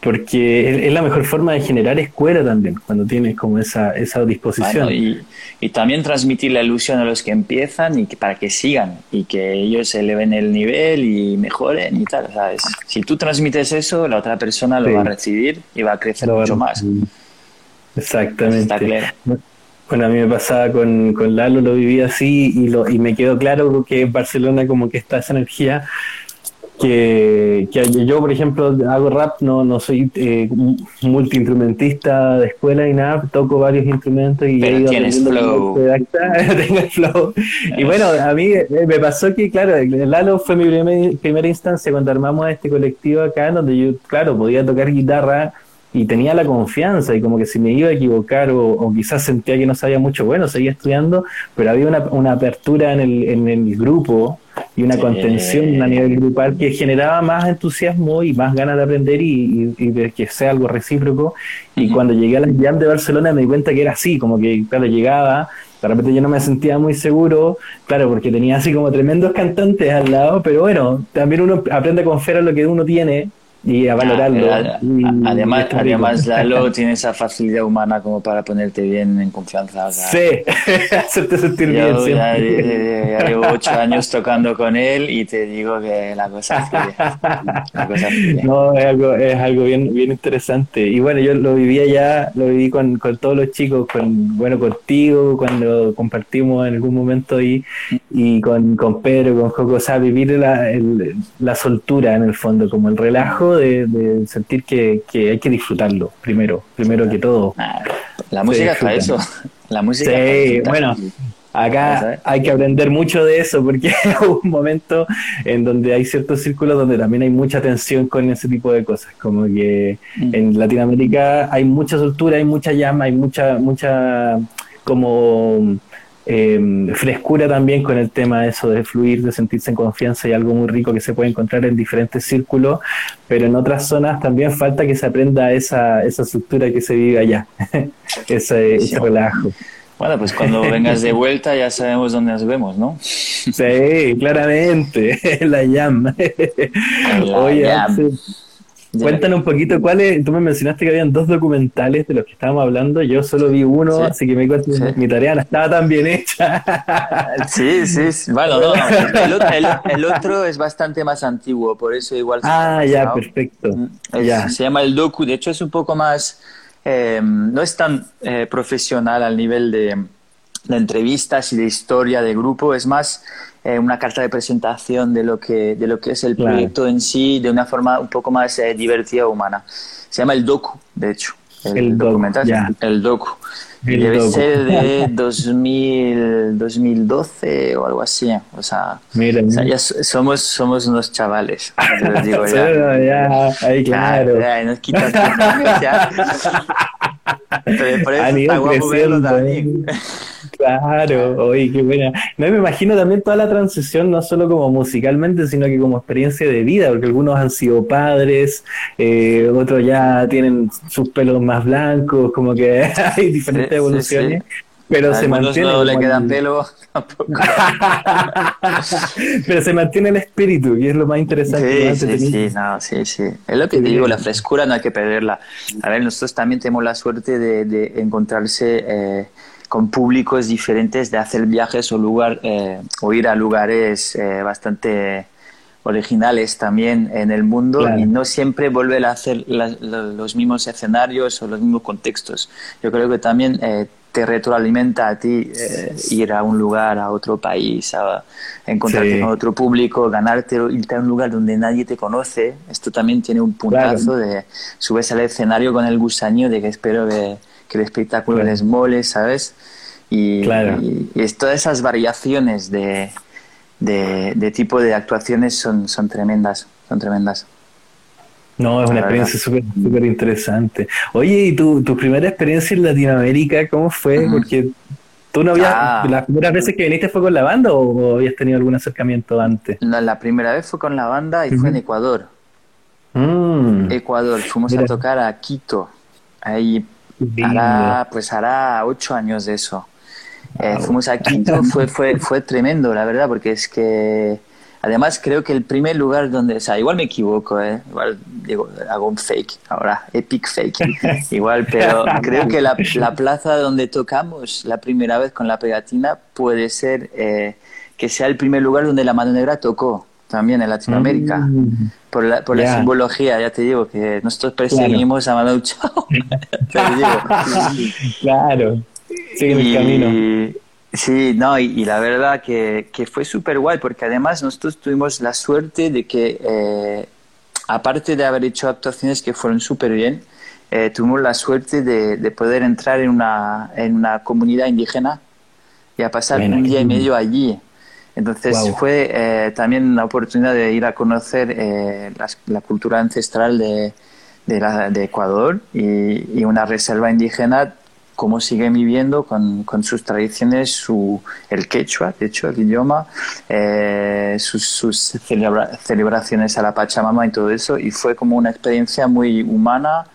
porque es, la mejor forma de generar escuela también, cuando tienes como esa, esa disposición. y, y, también transmitir la ilusión a los que empiezan y que, para que sigan y que ellos eleven el nivel y mejoren y tal, ¿sabes? Si tú transmites eso, la otra persona lo va a recibir y va a crecer mucho más. Exactamente. Bueno, a mí me pasaba con, con Lalo, lo viví así y, lo, y me quedó claro que en Barcelona como que está esa energía que, yo, por ejemplo, hago rap, no, no soy eh, multiinstrumentista de escuela y nada, toco varios instrumentos y he ido tienes flow. tengo el flow. Y bueno, a mí eh, me pasó que, claro, Lalo fue mi primera instancia cuando armamos este colectivo acá, donde yo, claro, podía tocar guitarra y tenía la confianza y como que si me iba a equivocar o, quizás sentía que no sabía mucho, bueno, seguía estudiando, pero había una, una apertura en el, en el grupo y una contención a nivel grupal que generaba más entusiasmo y más ganas de aprender y, de que sea algo recíproco. Y cuando llegué a la Jam de Barcelona me di cuenta que era así, como que, claro, llegaba, de repente yo no me sentía muy seguro, claro, porque tenía así como tremendos cantantes al lado, pero bueno, también uno aprende a confiar en lo que uno tiene y a valorarlo. además, además Lalo tiene esa facilidad humana como para ponerte bien en confianza. sí, hacerte sentir bien. Ya, llevo ocho años tocando con él y te digo que la cosa fluye. No, es algo, es algo bien, bien interesante. Y bueno, yo lo vivía ya, lo viví con, con todos los chicos, con bueno contigo, cuando compartimos en algún momento ahí, y con, con Pedro, con Joco, o sea, vivir la, la soltura en el fondo, como el relajo de, sentir que, hay que disfrutarlo primero, primero que todo. La música es para eso. La música. Sí, bueno. Acá hay que aprender mucho de eso porque hay un momento en donde hay ciertos círculos donde también hay mucha tensión con ese tipo de cosas. Como que mm. en Latinoamérica hay mucha soltura, hay mucha llama, hay mucha, mucha como eh, frescura también con el tema de eso de fluir, de sentirse en confianza y algo muy rico que se puede encontrar en diferentes círculos, pero en otras zonas también falta que se aprenda esa, esa estructura que se vive allá, ese, relajo. Bueno, pues cuando vengas de vuelta ya sabemos dónde nos vemos, ¿no? Sí, claramente, la llama. Oye, Cuéntanos un poquito cuáles, tú me mencionaste que habían dos documentales de los que estábamos hablando, yo solo vi uno, así que me mi tarea no estaba tan bien hecha. Sí, sí, bueno, no, el, otro es bastante más antiguo, por eso igual... Ah, ya, perfecto. Mm, ya. Se llama el docu, de hecho es un poco más, eh, no es tan eh, profesional al nivel de, de entrevistas y de historia de grupo, es más eh, una carta de presentación de lo que, de lo que es el proyecto en sí de una forma un poco más eh, divertida humana. Se llama el docu, de hecho. El, documental, el docu. Debe ser de 2000, 2012 o algo así. O sea, ya somos, somos unos chavales. digo ya. ahí claro. Ya, nos quitan ya. Pero por eso está guapo verlo también. Claro, oye, qué buena. No, me imagino también toda la transición, no solo como musicalmente, sino que como experiencia de vida, porque algunos han sido padres, eh, otros ya tienen sus pelos más blancos, como que hay diferentes evoluciones. Pero se mantiene. No le quedan pelo Pero se mantiene el espíritu, y es lo más interesante. Sí, sí, sí, no, sí, sí. Es lo que te digo, la frescura no hay que perderla. A ver, nosotros también tenemos la suerte de, de encontrarse. Eh, con públicos diferentes, de hacer viajes o, lugar, eh, o ir a lugares eh, bastante, originales también en el mundo y no siempre volver a hacer los mismos escenarios o los mismos contextos. Yo creo que también eh, te retroalimenta a ti eh, ir a un lugar, a otro país, a encontrarte con otro público, ganarte, irte a un lugar donde nadie te conoce. Esto también tiene un puntazo de subes al escenario con el gusanillo de que espero que, el espectáculo les mole, ¿sabes? Y, y, y es todas esas variaciones de, de, tipo de actuaciones son, son tremendas, son tremendas. No, es una experiencia súper super interesante. Oye, ¿y tu, tu primera experiencia en Latinoamérica cómo fue? Porque tú no habías, ah. las primeras veces que viniste fue con la banda o, habías tenido algún acercamiento antes? No, la primera vez fue con la banda y fue en Ecuador. Mm. Ecuador, fuimos a tocar a Quito. Ahí hará, pues hará ocho años de eso. Eh, fuimos a Quito, fue, fue, fue tremendo, la verdad, porque es que además creo que el primer lugar donde, o sea, igual me equivoco, ¿eh? igual digo, hago un fake ahora, epic fake, igual, pero creo que la, la, plaza donde tocamos la primera vez con la pegatina puede ser eh, que sea el primer lugar donde la mano negra tocó también en Latinoamérica. Mm. Por, la, por la simbología, ya te digo, que nosotros perseguimos a Manu Chao. claro. Sí, en el camino. Sí, no, y, la verdad que, que fue súper guay porque además nosotros tuvimos la suerte de que, eh, aparte de haber hecho actuaciones que fueron súper bien, eh, tuvimos la suerte de, de, poder entrar en una, en una comunidad indígena y a pasar un día y medio allí. Entonces fue eh, también una oportunidad de ir a conocer la, la, cultura ancestral de, de, la, de Ecuador y, y, una reserva indígena cómo siguen viviendo con, con sus tradiciones, su, el quechua, de hecho, el idioma, eh, sus, sus celebraciones a la Pachamama y todo eso. Y fue como una experiencia muy humana,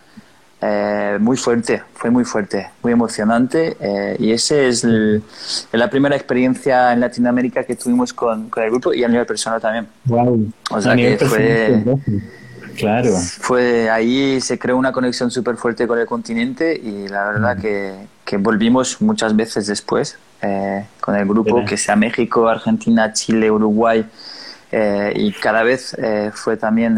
eh, muy fuerte, fue muy fuerte, muy emocionante. Eh, y ese es la primera experiencia en Latinoamérica que tuvimos con, con, el grupo y a nivel personal también. Wow. O sea que fue. Claro. Fue ahí se creó una conexión súper fuerte con el continente y la verdad mm. que, que, volvimos muchas veces después eh, con el grupo, que sea México, Argentina, Chile, Uruguay. Eh, y cada vez eh, fue también,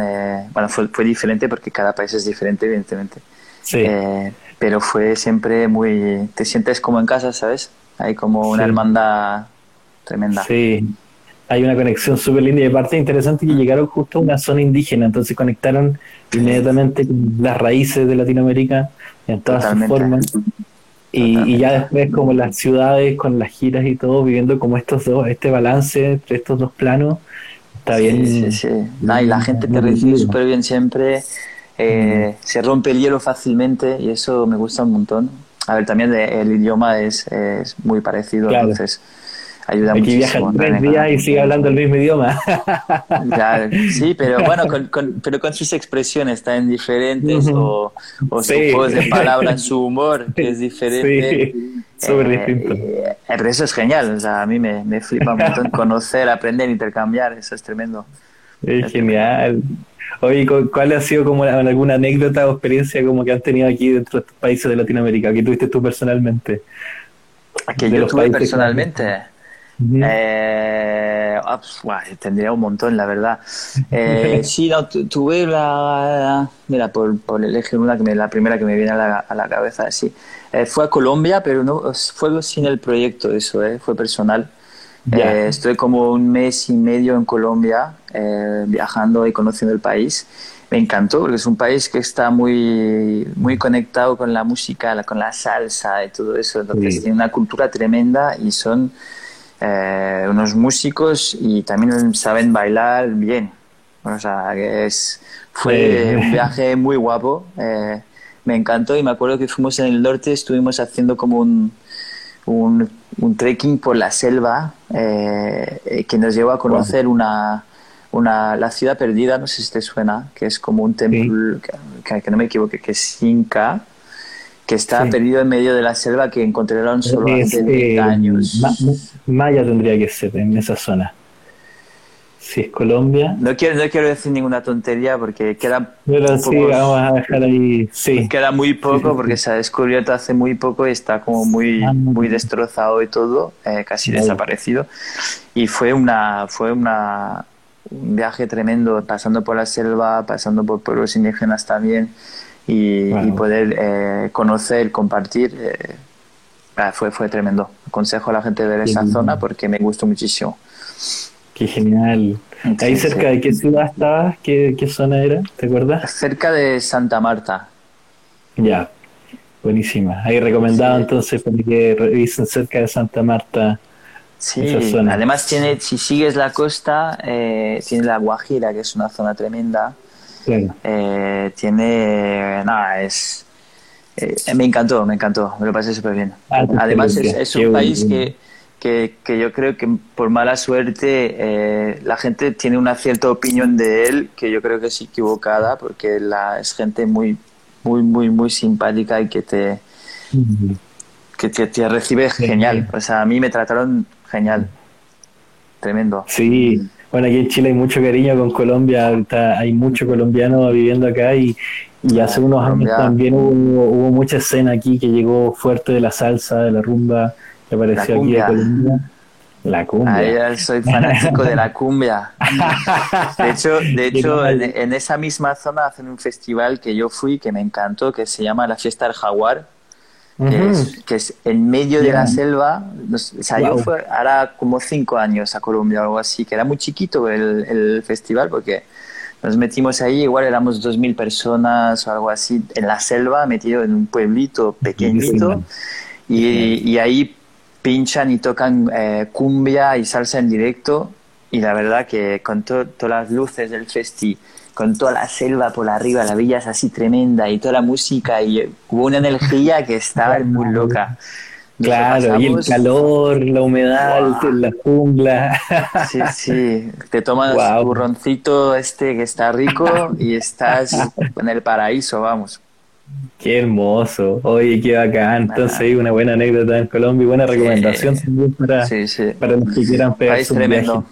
bueno, fue, fue, diferente porque cada país es diferente, evidentemente. Sí. pero fue siempre muy, te sientes como en casa, ¿sabes? Hay como una hermandad tremenda. Sí, hay una conexión súper linda y aparte interesante que llegaron justo a una zona indígena, entonces conectaron inmediatamente con las raíces de Latinoamérica en todas sus formas. Y, ya después como las ciudades con las giras y todo, viviendo como estos dos, este balance entre estos dos planos, está bien. Sí, sí, y la gente te recibe súper bien siempre, eh, se rompe el hielo fácilmente y eso me gusta un montón. A ver, también el idioma es, es muy parecido, entonces ayuda Aquí viaja tres días y sigue hablando el mismo idioma. sí, pero bueno, con, pero con sus expresiones tan diferentes o, o su voz de palabras, su humor, que es diferente. Sí, súper eh, distinto. Eh, pero eso es genial, o sea, a mí me, me flipa un montón conocer, aprender, intercambiar, eso es tremendo. Es, genial. Oye, ¿cuál ha sido como alguna anécdota o experiencia como que has tenido aquí dentro de estos países de Latinoamérica, que tuviste tú personalmente? Que yo tuve personalmente. Eh, ah, pues, tendría un montón, la verdad. Eh, sí, no, tuve la. Mira, por, por elegir una que me, la primera que me viene a la, a la cabeza, sí. Eh, fue a Colombia, pero no fue sin el proyecto, eso, eh, fue personal. Eh, estoy como un mes y medio en Colombia, viajando y conociendo el país. Me encantó porque es un país que está muy, muy conectado con la música, con la salsa y todo eso. Entonces, tiene una cultura tremenda y son eh, unos músicos y también saben bailar bien. O sea, es, fue un viaje muy guapo. Eh, me encantó y me acuerdo que fuimos en el norte, estuvimos haciendo como un, un, un trekking por la selva eh, que nos llevó a conocer una, una, la ciudad perdida, no sé si te suena, que es como un templo, que, que, no me equivoque, que es Inca que está perdido en medio de la selva que encontraron solo hace 20 años. Maya tendría que ser en esa zona. Si es Colombia. No quiero, no quiero decir ninguna tontería porque queda. Pero sí, vamos a dejar ahí. Sí. Queda muy poco porque se ha descubierto hace muy poco y está como muy, ah, muy destrozado y todo, eh, casi desaparecido. Y fue una, fue una, un viaje tremendo, pasando por la selva, pasando por pueblos indígenas también y, poder eh, conocer, compartir. Eh, ah, fue, fue tremendo. Aconsejo a la gente de ver esa zona porque me gustó muchísimo. Qué genial. Ahí cerca de qué ciudad estabas, ¿Qué, qué zona era, ¿te acuerdas? Cerca de Santa Marta. Ya, buenísima. Ahí recomendado entonces para que revisen cerca de Santa Marta. Sí, además tiene, si sigues la costa, eh, tiene la Guajira, que es una zona tremenda. Eh, tiene, nada, es... Eh, me encantó, me encantó, me lo pasé súper bien. Ah, además es, un país que que, yo creo que por mala suerte eh, la gente tiene una cierta opinión de él que yo creo que es equivocada porque la, es gente muy, muy, muy, muy simpática y que te, que te, recibe genial. O sea, a mí me trataron genial. Tremendo. Sí, bueno, aquí en Chile hay mucho cariño con Colombia, hay mucho colombiano viviendo acá y, y hace unos años también hubo, hubo mucha escena aquí que llegó fuerte de la salsa, de la rumba apareció aquí La cumbia. soy fanático de la cumbia. De hecho, de hecho en, esa misma zona hacen un festival que yo fui que me encantó, que se llama la Fiesta del Jaguar, que, es, en medio de la selva. o sea, yo fui ahora como cinco años a Colombia o algo así, que era muy chiquito el, el festival porque nos metimos ahí, igual éramos dos mil personas o algo así, en la selva, metido en un pueblito pequeñito. Y, y ahí pinchan y tocan eh, cumbia y salsa en directo y la verdad que con todas las luces del festi, con toda la selva por arriba, la villa es así tremenda y toda la música y hubo una energía que estaba muy loca. claro, y el calor, la humedad, la jungla. Sí, sí, te tomas wow. burroncito este que está rico y estás en el paraíso, vamos. Qué hermoso. Oye, qué bacán. Entonces, hay una buena anécdota en Colombia y buena recomendación también para, para los que quieran pegar su tremendo.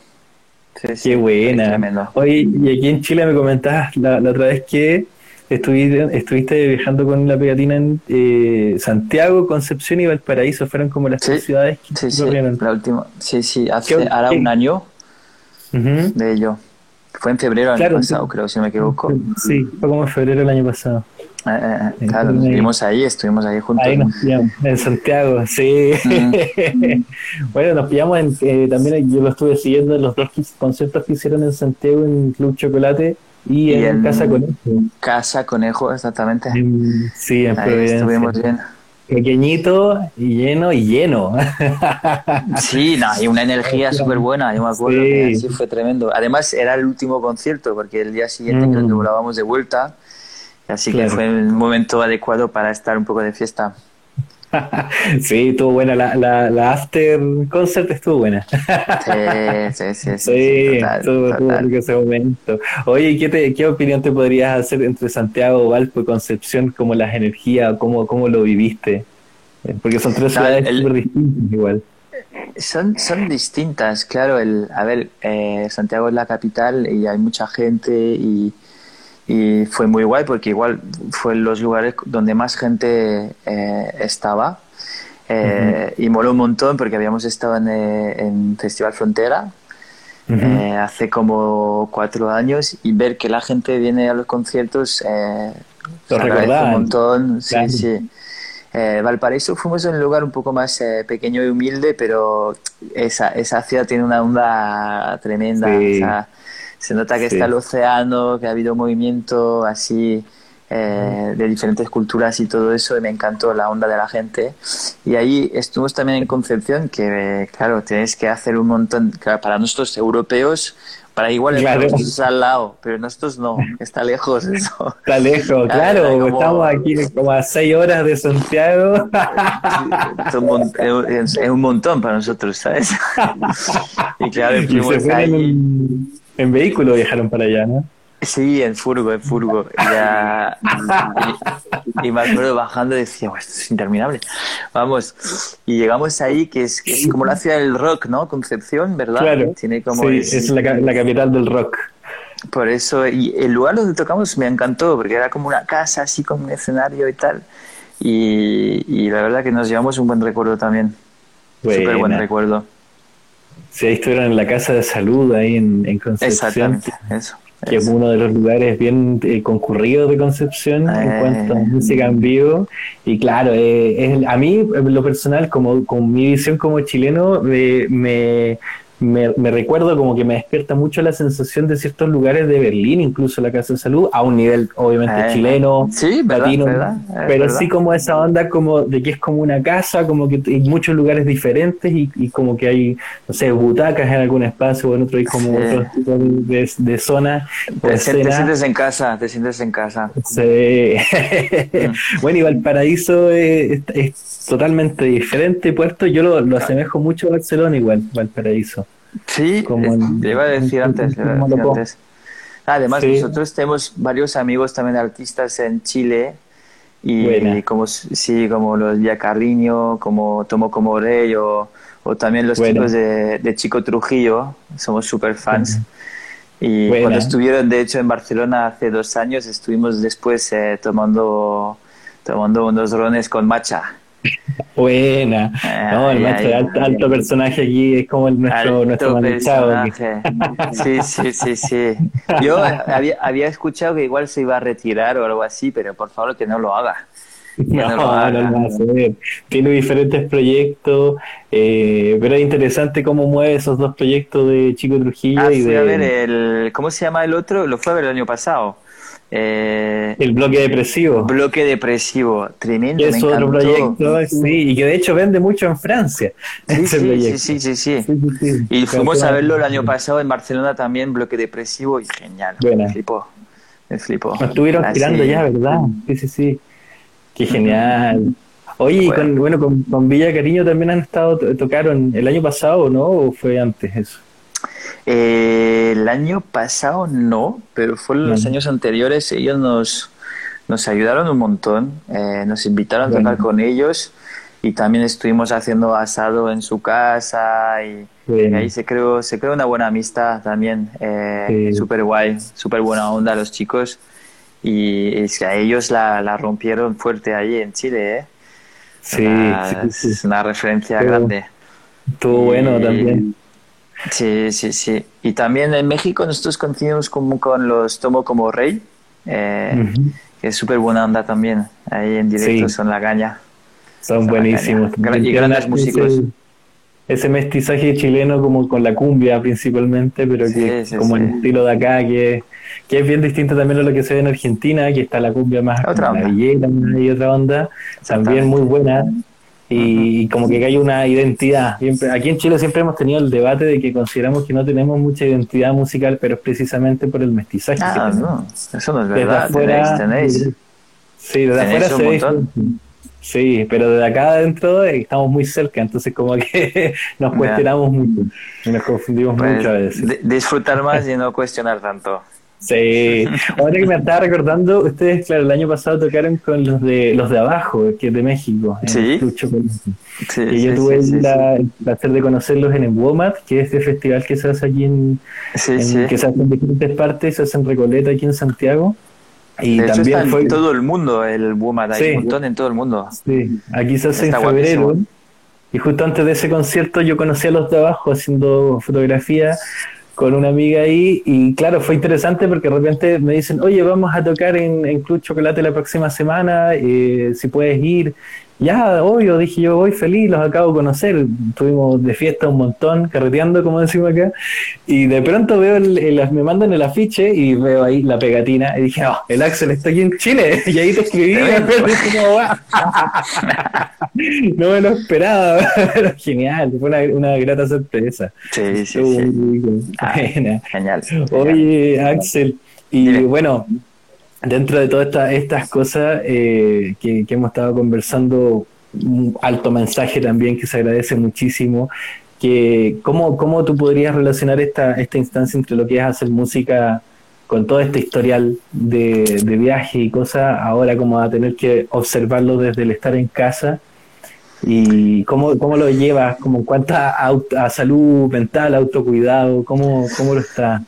qué buena. Oye, y aquí en Chile me comentabas la, otra vez que estuviste, estuviste viajando con la pegatina en eh, Santiago, Concepción y Valparaíso. Fueron como las tres ciudades que sí, sí, la última. Sí, sí, hace ahora un año de ello. Fue en febrero del año pasado, creo, si no me equivoco. Sí, fue como en febrero del año pasado. Eh, eh, eh, claro, estuvimos ahí, estuvimos ahí juntos. Ahí nos pillamos, en Santiago, sí. Mm. bueno, nos pillamos en, también, yo lo estuve siguiendo en los dos conciertos que hicieron en Santiago en Club Chocolate y, en, Casa Conejo. Casa Conejo, exactamente. sí, en ahí estuvimos bien. Pequeñito y lleno y lleno. sí, no, y una energía súper buena, yo me acuerdo que así fue tremendo. Además, era el último concierto porque el día siguiente creo que mm. volábamos de vuelta Así que fue el momento adecuado para estar un poco de fiesta. sí, estuvo buena. La, la, after concert estuvo buena. sí, sí, sí. Sí, total, ese momento. Oye, ¿qué, ¿qué opinión te podrías hacer entre Santiago, Valpo y Concepción? ¿Cómo las energías, cómo, cómo lo viviste? Eh, porque son tres ciudades súper distintas igual. Son, son distintas, claro. El, a ver, eh, Santiago es la capital y hay mucha gente y y fue muy guay porque igual fue los lugares donde más gente eh, estaba eh, y moló un montón porque habíamos estado en, eh, Festival Frontera hace como cuatro años y ver que la gente viene a los conciertos eh, un montón. Sí sí. Valparaíso fuimos en un lugar un poco más pequeño y humilde pero esa, esa ciudad tiene una onda tremenda se nota que está el océano, que ha habido movimiento así eh, de diferentes culturas y todo eso, y me encantó la onda de la gente. Y ahí estuvimos también en Concepción, que claro, tienes que hacer un montón, para nosotros europeos, para igual claro. al lado, pero nosotros no, está lejos eso. Está lejos, claro, estamos aquí como a seis horas de Santiago. es un montón para nosotros, ¿sabes? y claro, ahí. En vehículo viajaron para allá, ¿no? Sí, en furgo, en furgo. Ya, y, me acuerdo bajando y decía, esto es interminable. Vamos, y llegamos ahí, que es, es como la ciudad del rock, ¿no? Concepción, ¿verdad? Claro. Tiene como sí, es, la, la, capital del rock. Por eso, y el lugar donde tocamos me encantó, porque era como una casa así con un escenario y tal. Y, y la verdad que nos llevamos un buen recuerdo también. Súper buen recuerdo. Sí, ahí estuvieron en la casa de salud, ahí en, en Concepción. Exactamente, eso. que es uno de los lugares bien eh, concurridos de Concepción en Eh. cuanto a música en vivo. Y claro, eh, es- a mí, en lo personal, como con mi visión como chileno, me, me, recuerdo como que me despierta mucho la sensación de ciertos lugares de Berlín, incluso la Casa de Salud, a un nivel obviamente Eh, chileno, Sí, ¿verdad? latino, ¿verdad? Pero verdad. sí como esa onda como de que es como una casa, como que hay muchos lugares diferentes y, y como que hay, no sé, butacas en algún espacio o en otro hay como Sí. otros tipos de, de, de zonas o Te, sientes en casa, te sientes en casa. Sí. Mm. bueno, y Valparaíso es, es totalmente diferente, puerto. Yo lo, lo asemejo mucho a Barcelona igual, Valparaíso. Sí, Como le iba a decir antes. Además, Sí. nosotros tenemos varios amigos también artistas en Chile y Buena. como sí, como los Vía Carriño, como Tomo como Rey o, o también los Buena. chicos de, de Chico Trujillo, somos super fans. Y cuando estuvieron, de hecho, en Barcelona hace dos años, estuvimos después eh, tomando, tomando unos rones con matcha. Buena. No, el Ay, maestro, ay, alto, personaje aquí, es como el nuestro, Alto nuestro personaje. Sí, sí, sí, sí. Yo había, había escuchado que igual se iba a retirar o algo así, pero por favor que no lo haga. No, no lo no, haga. lo va a hacer. Tiene diferentes proyectos, eh, pero es interesante cómo mueve esos dos proyectos de Chico Trujillo Ah, y fui de a ver el... ¿Cómo se llama el otro? Lo fue a ver el año pasado. Eh, el bloque depresivo. Bloque Depresivo. Tremendo, que me es otro encantó. proyecto, sí, y que de hecho vende mucho en Francia. Sí, sí, proyecto. sí, sí, sí. Y fuimos a verlo el año pasado en Barcelona también, Bloque Depresivo, y genial. Buena. Me flipó. Me flipó. Nos estuvieron Así- tirando ya, ¿verdad? Sí, sí, sí. Qué genial. Oye, Bueno. con, bueno, con, con Villa Cariño también han estado, tocaron el año pasado, ¿no? ¿O fue antes eso? Eh, el año pasado no, pero fue los Bueno. años anteriores. Ellos nos, nos ayudaron un montón. eh, nos invitaron a tocar con ellos y también estuvimos haciendo asado en su casa y, ahí se creó, se creó una buena amistad también. Eh, Sí. Súper guay, súper buena onda los chicos. Y es que a ellos la, la rompieron fuerte ahí en Chile, ¿eh? Sí, Una- sí, sí. Es una referencia Pero- grande. Estuvo bueno también. Sí, sí, sí. Y también en México nosotros coincidimos como con los Tomo como Rey, eh, que es súper buena onda también. Ahí en directo Sí. son la gaña. Son Son buenísimos. Gra- y grandes ese- músicos. Ese mestizaje chileno como con la cumbia principalmente, pero que sí, como sí. el estilo de acá, que, que es bien distinto también a lo que se ve en Argentina, que está la cumbia más Otra como y otra onda, también muy buena. Y como que hay una identidad. Siempre- Aquí en Chile siempre hemos tenido el debate de que consideramos que no tenemos mucha identidad musical, pero es precisamente por el mestizaje. Ah, no, eso no es Desde verdad. afuera, tenéis, tenéis. Sí, desde tenéis afuera un se montón. Sí, pero desde acá adentro eh, estamos muy cerca, entonces como que nos cuestionamos mucho y nos confundimos Pues, mucho a veces. di- disfrutar más y no cuestionar tanto. Sí, ahora que me estaba recordando, ustedes, claro, el año pasado tocaron con los de los de abajo, que es de México, Sí. Sí, Y yo sí, tuve sí, la- el placer de conocerlos en el WOMAT, que es este festival que se hace aquí en, sí, en- sí. que se hace en diferentes partes, se hace en Recoleta aquí en Santiago. Y De hecho también está fue en todo el mundo el Woman, hay un montón en todo el mundo. Sí, aquí se hace Está en febrero. guapísimo. Y justo antes de ese concierto yo conocí a los de abajo haciendo fotografía con una amiga ahí y claro, fue interesante porque de repente me dicen, oye, vamos a tocar en, en Club Chocolate la próxima semana, eh, si puedes ir. Ya, obvio, dije yo, voy feliz, los acabo de conocer. Estuvimos de fiesta un montón, carreteando, como decimos acá. Y de pronto veo, el, el- me mandan el afiche y veo ahí la pegatina. Y dije, oh, el Axel está aquí en Chile. Y ahí te escribí. y no me lo esperaba, pero genial, fue una, una grata sorpresa. Sí, sí, sí. bien. Ah. Genial. genial. Oye, Axel, y Dime. bueno, dentro de todas esta- estas cosas eh, que, hemos estado conversando, un alto mensaje también que se agradece muchísimo. Que, ¿cómo, ¿Cómo tú podrías relacionar esta, esta instancia entre lo que es hacer música con todo este historial de, viaje y cosas, ahora como a tener que observarlo desde el estar en casa? ¿Y cómo, cómo lo llevas? Como en cuanto a, aut- a salud mental, autocuidado, ¿cómo, cómo lo está?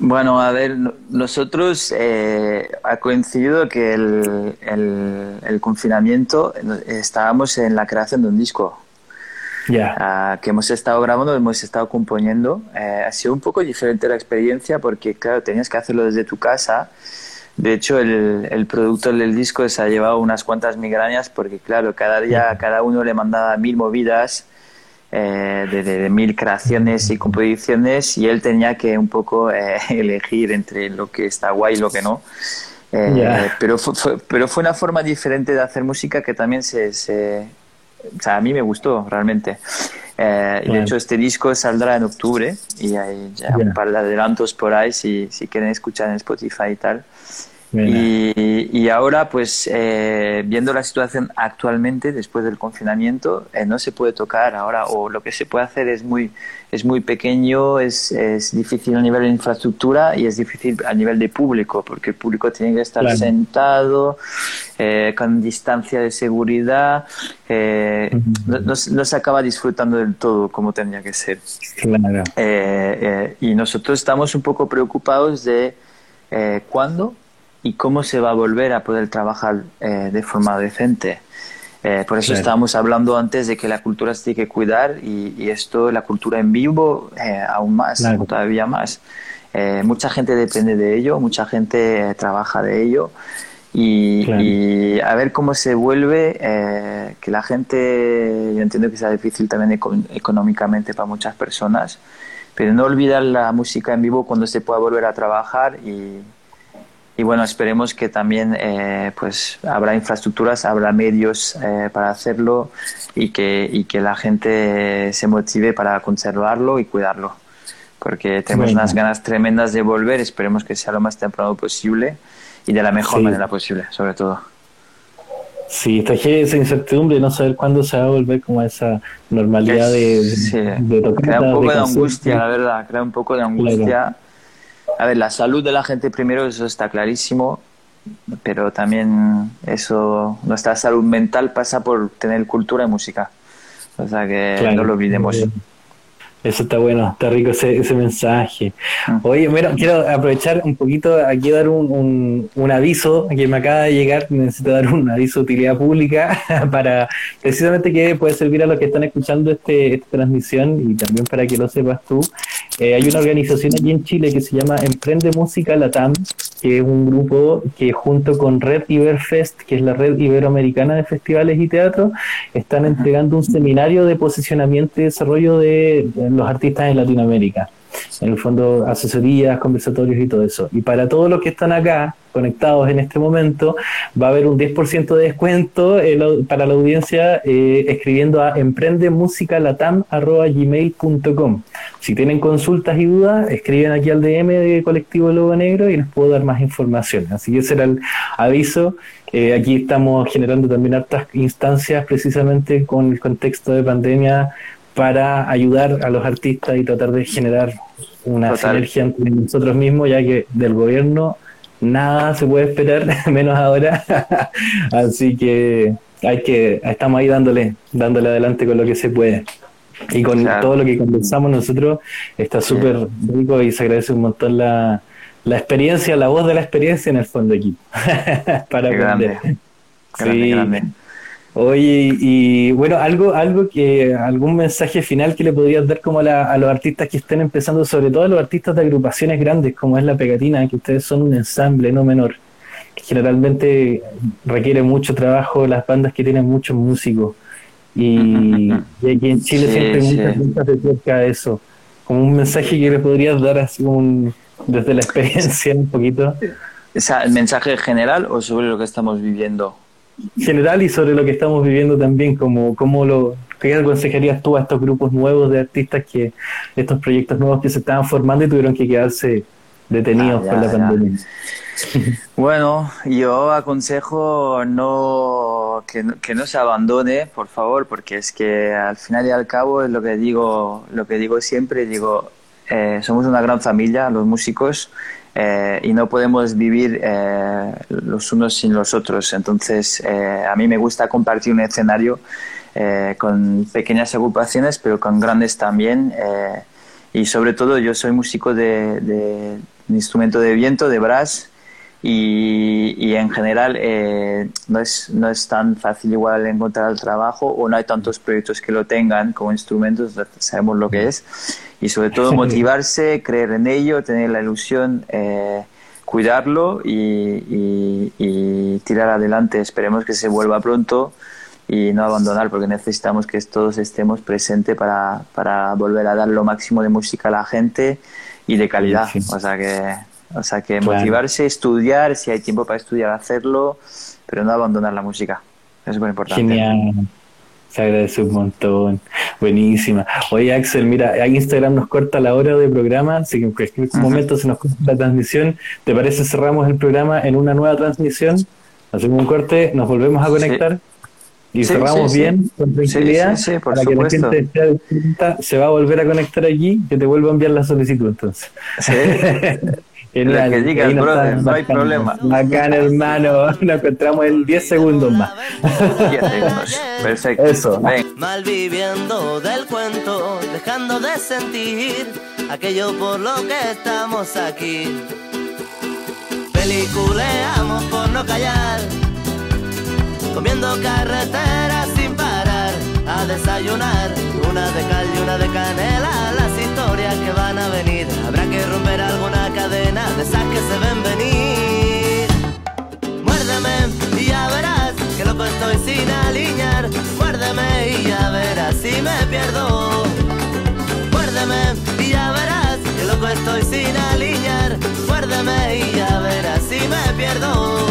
Bueno, a ver, no- nosotros eh, ha coincidido que el, el- el confinamiento eh, estábamos en la creación de un disco. ah, que hemos estado grabando, hemos estado componiendo. Eh, ha sido un poco diferente la experiencia porque, claro, tenías que hacerlo desde tu casa. De hecho, el, el productor del disco se ha llevado unas cuantas migrañas porque, claro, cada día cada uno le mandaba mil movidas. Eh, de, mil creaciones y composiciones y él tenía que un poco eh, elegir entre lo que está guay y lo que no. Eh, pero, fue, pero fue una forma diferente de hacer música que también se, se o sea, a mí me gustó realmente. Eh, y de hecho este disco saldrá en octubre y hay ya un par de adelantos por ahí si, si quieren escuchar en Spotify y tal. Y, ahora, pues, eh, viendo la situación actualmente, después del confinamiento, eh, no se puede tocar ahora, o lo que se puede hacer es muy, es muy pequeño, es, es difícil a nivel de infraestructura y es difícil a nivel de público, porque el público tiene que estar sentado, eh, con distancia de seguridad, no, no, se acaba disfrutando del todo como tendría que ser. y nosotros estamos un poco preocupados de cuándo y cómo se va a volver a poder trabajar eh, de forma decente. Eh, por eso estábamos hablando antes de que la cultura se tiene que cuidar y, esto, la cultura en vivo, eh, aún más, todavía más. mucha gente depende de ello, mucha gente trabaja de ello y, a ver cómo se vuelve, que la gente, yo entiendo que sea difícil también económicamente para muchas personas, pero no olvidar la música en vivo cuando se pueda volver a trabajar y, y bueno, esperemos que también eh, pues habrá infraestructuras, habrá medios eh, para hacerlo y que, y que la gente se motive para conservarlo y cuidarlo. Porque tenemos unas ganas tremendas de volver, esperemos que sea lo más temprano posible y de la mejor manera posible, sobre todo. Sí, está esa incertidumbre, no saber cuándo se va a volver como esa normalidad de, Crea un poco de, angustia, la verdad, crea un poco de angustia. A ver, la salud de la gente primero, eso está clarísimo, pero también eso, nuestra salud mental pasa por tener cultura y música. O sea que no lo olvidemos. Eso está bueno, está rico ese, ese mensaje. Ah. Oye, quiero aprovechar un poquito aquí dar un, un, aviso que me acaba de llegar. Necesito dar un aviso de utilidad pública para precisamente que puede servir a los que están escuchando este, esta transmisión y también para que lo sepas tú. Eh, hay una organización aquí en Chile que se llama Emprende Música Latam, que es un grupo que junto con Red Iberfest, que es la red iberoamericana de festivales y teatro, están entregando un seminario de posicionamiento y desarrollo de los artistas en Latinoamérica. En el fondo, asesorías, conversatorios y todo eso. Y para todos los que están acá conectados en este momento, va a haber un 10% de descuento eh, para la audiencia eh, escribiendo a emprendemusicalatam.gmail.com. Si tienen consultas y dudas, escriben aquí al DM de Colectivo Lobo Negro y les puedo dar más información. Así que ese era el aviso. Eh, aquí estamos generando también hartas instancias precisamente con el contexto de pandemia para ayudar a los artistas y tratar de generar una sinergia entre nosotros mismos, ya que del gobierno nada se puede esperar, menos ahora. Así que hay que, estamos ahí dándole, dándole adelante con lo que se puede. Y con todo lo que conversamos nosotros está súper rico y se agradece un montón la, la experiencia, la voz de la experiencia en el fondo aquí. Para aprender. sí. Oye, y bueno, algo, algo que, algún mensaje final que le podrías dar como a, los artistas que estén empezando, sobre todo a los artistas de agrupaciones grandes, como es la pegatina, que ustedes son un ensamble no menor. Generalmente requiere mucho trabajo las bandas que tienen muchos músicos. Y, aquí en Chile siempre hay muchas muchas de cerca de eso. Como un mensaje que le podrías dar así un, desde la experiencia un poquito. ¿El mensaje general o sobre lo que estamos viviendo? General y sobre lo que estamos viviendo también, como, como lo, ¿qué aconsejarías tú a estos grupos nuevos de artistas que estos proyectos nuevos que se estaban formando y tuvieron que quedarse detenidos ah, por la pandemia? Bueno, yo aconsejo no que, que, no se abandone, por favor, porque es que al final y al cabo es lo que digo, lo que digo siempre, digo, eh, somos una gran familia, los músicos, eh, y no podemos vivir eh, los unos sin los otros. Entonces, eh, a mí me gusta compartir un escenario con pequeñas agrupaciones, pero con grandes también. y sobre todo, yo soy músico de, instrumento de viento, de brass, y, y en general eh, no, es, no es tan fácil igual encontrar el trabajo o no hay tantos proyectos que lo tengan como instrumentos, sabemos lo que es y sobre todo motivarse, creer en ello, tener la ilusión, eh, cuidarlo y, y, tirar adelante. Esperemos que se vuelva pronto y no abandonar porque necesitamos que todos estemos presentes para, para volver a dar lo máximo de música a la gente y de calidad. O sea que o sea que motivarse, estudiar, si hay tiempo para estudiar, hacerlo, pero no abandonar la música. Es muy importante. Genial. Se agradece un montón. Buenísima. Oye, Axel, mira, Instagram nos corta la hora de programa, así que en cualquier momento se nos corta la transmisión. ¿Te parece cerramos el programa en una nueva transmisión? Hacemos un corte, nos volvemos a conectar y cerramos bien, con tranquilidad, para que la gente esté se va a volver a conectar aquí, que te vuelva a enviar la solicitud entonces. Genial. que digas, brother, no hay problema. Bacán, hermano. Nos encontramos en 10 segundos más. 10 segundos. Perfecto. Eso. Mal viviendo del cuento, dejando de sentir aquello por lo que estamos aquí. Peliculeamos por no callar, comiendo carreteras sin parar, a desayunar, una de cal y una de canela, las historias que van a venir. Habrá que romper alguna cadena de esas que se ven venir. Muérdeme y ya verás que loco estoy sin alinear. Muérdeme y ya verás si me pierdo. Muérdeme y ya verás que loco estoy sin alinear. Muérdeme y ya verás si me pierdo.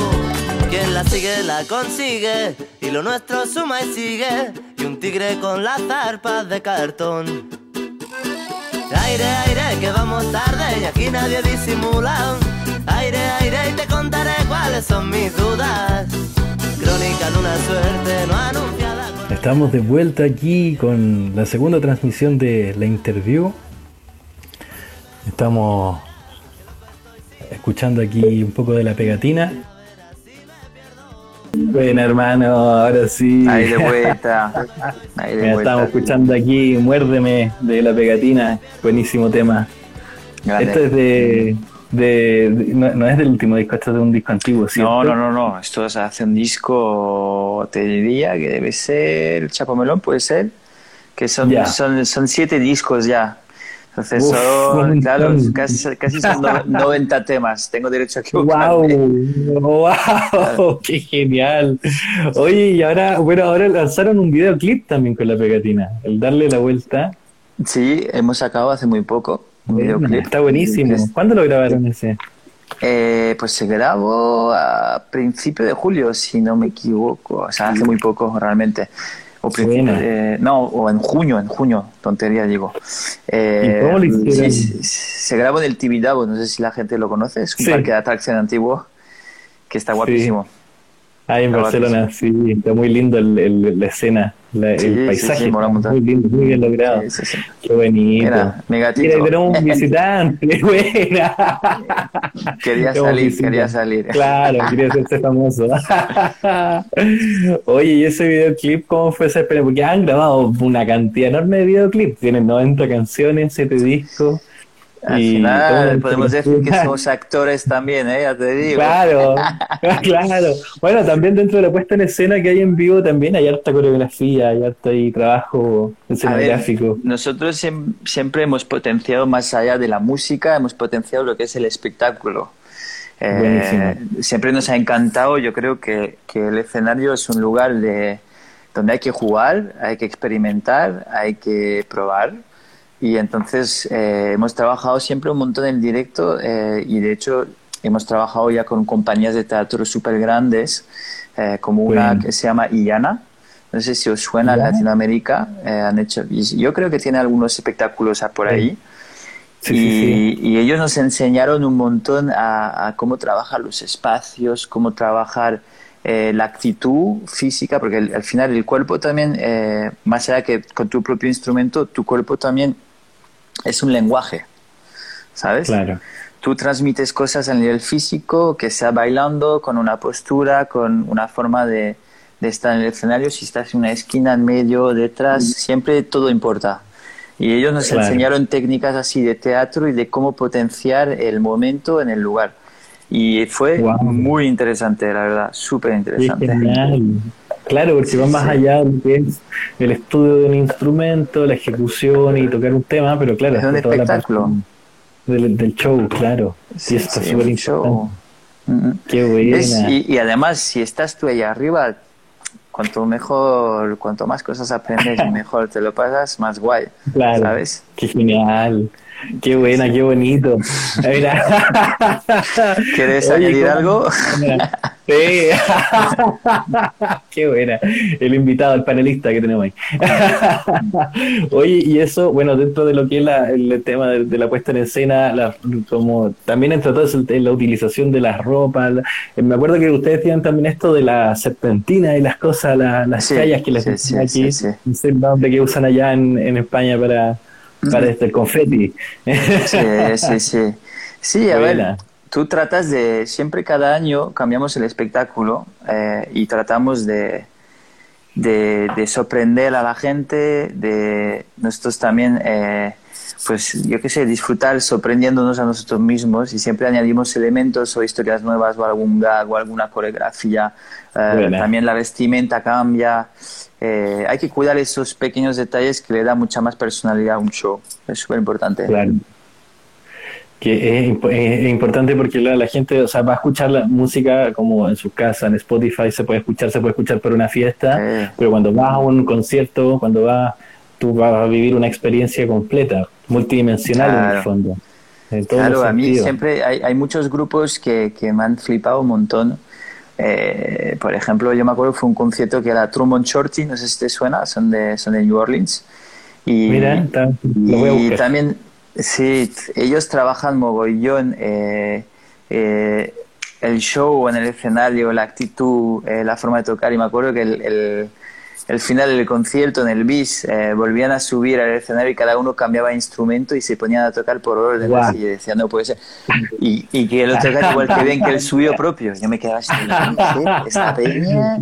Quien la sigue la consigue y lo nuestro suma y sigue. Y un tigre con las zarpas de cartón. Aire, aire, que vamos tarde y aquí nadie disimula. Aire, aire, y te contaré cuáles son mis dudas. Crónica de una suerte no anunciada. Estamos de vuelta aquí con la segunda transmisión de la interview. Estamos escuchando aquí un poco de la pegatina. Bueno, hermano, ahora sí. Ahí de vuelta. Ahí de vuelta. Estamos escuchando aquí Muérdeme de la pegatina. Buenísimo tema. Esto es de. de, no, es del último disco, esto es de un disco antiguo, ¿cierto? No, no, no, no. Esto se hace un disco, te diría que debe ser Chapo Melón, puede ser. Que son, son, son siete discos ya. Entonces son, claro, casi, casi son 90 temas. Tengo derecho a equivocarme. ¡Wow! ¡Wow! ¡Qué genial! Oye, y ahora, bueno, ahora lanzaron un videoclip también con la pegatina. El darle la vuelta. Sí, hemos sacado hace muy poco un videoclip. Está buenísimo. ¿Cuándo lo grabaron ese? Eh, pues se grabó a principio de julio, si no me equivoco. O sea, hace muy poco realmente. O eh, no, o en junio, en junio, tontería digo. Eh, sí, se grabó en el Tibidabo, no sé si la gente lo conoce, es un parque de atracción antiguo que está guapísimo. Ah, en Barcelona, sí, está muy lindo el, el, la escena, el paisaje, muy lindo, muy bien logrado. Qué bonito. Mira, mi gatito. Mira, era un visitante, buena. Quería salir, quería salir. Claro, quería hacerse famoso. Oye, ¿y ese videoclip cómo fue esa experiencia? Porque han grabado una cantidad enorme de videoclips, tienen 90 canciones, 7 discos. Al final podemos decir que somos actores también, ¿eh? ya te digo. Claro, claro. Bueno, también dentro de la puesta en escena que hay en vivo también hay harta coreografía, hay harta ahí trabajo escenográfico. nosotros siempre hemos potenciado más allá de la música, hemos potenciado lo que es el espectáculo. Eh, siempre nos ha encantado, yo creo que, que el escenario es un lugar de, donde hay que jugar, hay que experimentar, hay que probar y entonces eh, hemos trabajado siempre un montón en directo eh, y de hecho hemos trabajado ya con compañías de teatro súper grandes, eh, como una que se llama Illana. No sé si os suena Latinoamérica. han hecho, yo creo que tiene algunos espectáculos por ahí. y, y, ellos nos enseñaron un montón a, a, cómo trabajar los espacios, cómo trabajar la actitud física, porque al final el cuerpo también, más allá que con tu propio instrumento, tu cuerpo también es un lenguaje, ¿sabes? Claro. Tú transmites cosas a nivel físico, que sea bailando, con una postura, con una forma de, estar en el escenario, si estás en una esquina, en medio, detrás, siempre todo importa. Y ellos nos enseñaron técnicas así de teatro y de cómo potenciar el momento en el lugar. Y fue muy interesante, la verdad, súper interesante. Claro, porque va más allá de que es el estudio de un instrumento, la ejecución y tocar un tema, pero claro, es un espectáculo. Del, show, claro. Sí, está súper show. Qué buena. y, además, si estás tú ahí arriba, cuanto mejor, cuanto más cosas aprendes, mejor te lo pasas, más guay. Claro. ¿Sabes? Qué genial. Qué buena, qué bonito. ¿Quieres añadir algo? Sí. qué buena. El invitado, el panelista que tenemos ahí. Oye, y eso, bueno, dentro de lo que es el tema de, la puesta en escena, como también entre todo la utilización de las ropas. me acuerdo que ustedes decían también esto de la serpentina y las cosas, las calles que les sí, aquí, no sé dónde que usan allá en, en España para para este confeti. Sí, sí, sí. Sí, a ver, tú tratas de, siempre cada año cambiamos el espectáculo eh, y tratamos de, de, sorprender a la gente, de nosotros también, eh, pues yo qué sé, disfrutar sorprendiéndonos a nosotros mismos y siempre añadimos elementos o historias nuevas o algún gag o alguna coreografía. Eh, también la vestimenta cambia. Eh, hay que cuidar esos pequeños detalles que le da mucha más personalidad a un show. Es súper importante. Claro. Que es, importante porque la, gente o sea, va a escuchar la música como en su casa, en Spotify se puede escuchar, se puede escuchar por una fiesta, pero cuando vas a un concierto, cuando vas, tú vas a vivir una experiencia completa, multidimensional en el fondo. claro, a mí siempre hay, hay muchos grupos que, que me han flipado un montón eh, por ejemplo, yo me acuerdo fue un concierto que era Truman Shorty, no sé si te suena, son de, son de New Orleans. Y, Mira, y también, sí, ellos trabajan mogollón. Eh, eh, el show en el escenario, la actitud, la forma de tocar. Y me acuerdo que el el final del concierto en el bis eh, volvían a subir al escenario y cada uno cambiaba instrumento y se ponían a tocar por orden y decía no puede ser y, y que lo tocara igual que bien que el suyo propio. Yo me quedaba así esta peña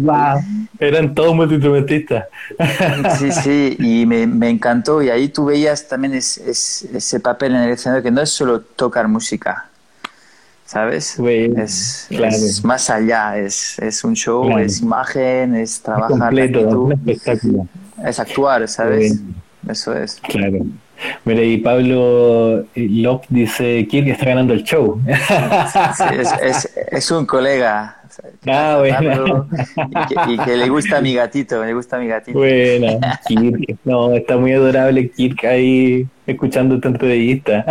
eran todos multiinstrumentistas. Sí sí y me, me, encantó. Y ahí tú veías también ese papel en el escenario que no es solo tocar música ¿sabes? es, más allá, es, es un show, es imagen, es trabajar. Es actuar, ¿sabes? Eso es. Claro. Mira, y Pablo Lop dice, ¿quién está ganando el show? es, es, es, un colega, Ah, bueno. Y que, le gusta a mi gatito, le gusta a mi gatito. Buena, Kirk. No, está muy adorable Kirk ahí escuchando tu entrevista.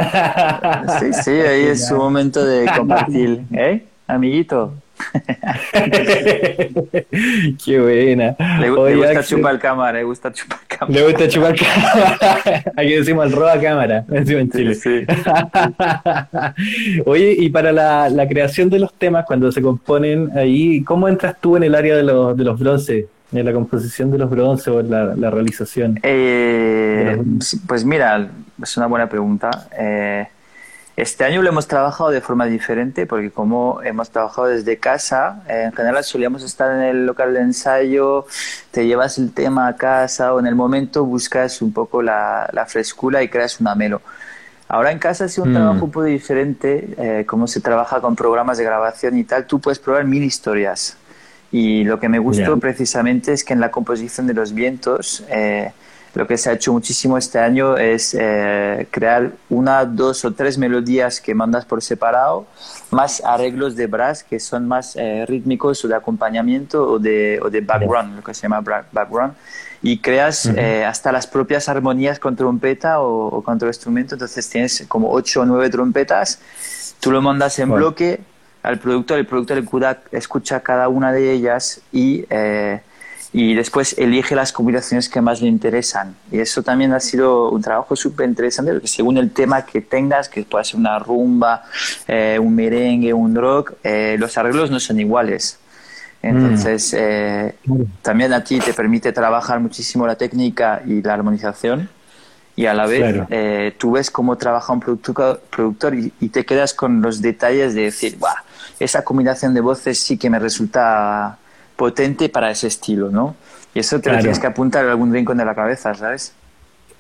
Sí, sí, ahí es su momento de compartir. ¿Eh? Amiguito. Qué buena. Le, gusta chupar cámara, le gusta chupar cámara. Le gusta chupar cámara. Aquí decimos el roba cámara, decimos en Chile. Sí, Oye, y para la, la, creación de los temas, cuando se componen ahí, ¿cómo entras tú en el área de los, de los bronces? En la composición de los bronces o en la, la realización. Eh, pues mira, es una buena pregunta. Eh, este año lo hemos trabajado de forma diferente porque como hemos trabajado desde casa, en general solíamos estar en el local de ensayo, te llevas el tema a casa o en el momento buscas un poco la, frescura y creas una melo. Ahora en casa ha sido un mm. trabajo un poco diferente, eh, como se trabaja con programas de grabación y tal, tú puedes probar mil historias. Y lo que me gustó precisamente es que en la composición de los vientos... Eh, lo que se ha hecho muchísimo este año es eh, crear una, dos o tres melodías que mandas por separado, más arreglos de brass que son más eh, rítmicos o de acompañamiento o de, o de background, lo que se llama background, y creas eh, hasta las propias armonías con trompeta o, con otro instrumento, entonces tienes como ocho o nueve trompetas, tú lo mandas en bloque al productor, el productor escucha cada una de ellas y y después elige las combinaciones que más le interesan. Y eso también ha sido un trabajo súper interesante, porque según el tema que tengas, que puede ser una rumba, eh, un merengue, un rock, eh, los arreglos no son iguales. Entonces, eh, también a ti te permite trabajar muchísimo la técnica y la armonización. Y a la vez tú ves cómo trabaja un productor, productor y, y, te quedas con los detalles de decir, esa combinación de voces sí que me resulta potente para ese estilo, ¿no? Y eso te lo tienes que apuntar en algún rincón de la cabeza, ¿sabes?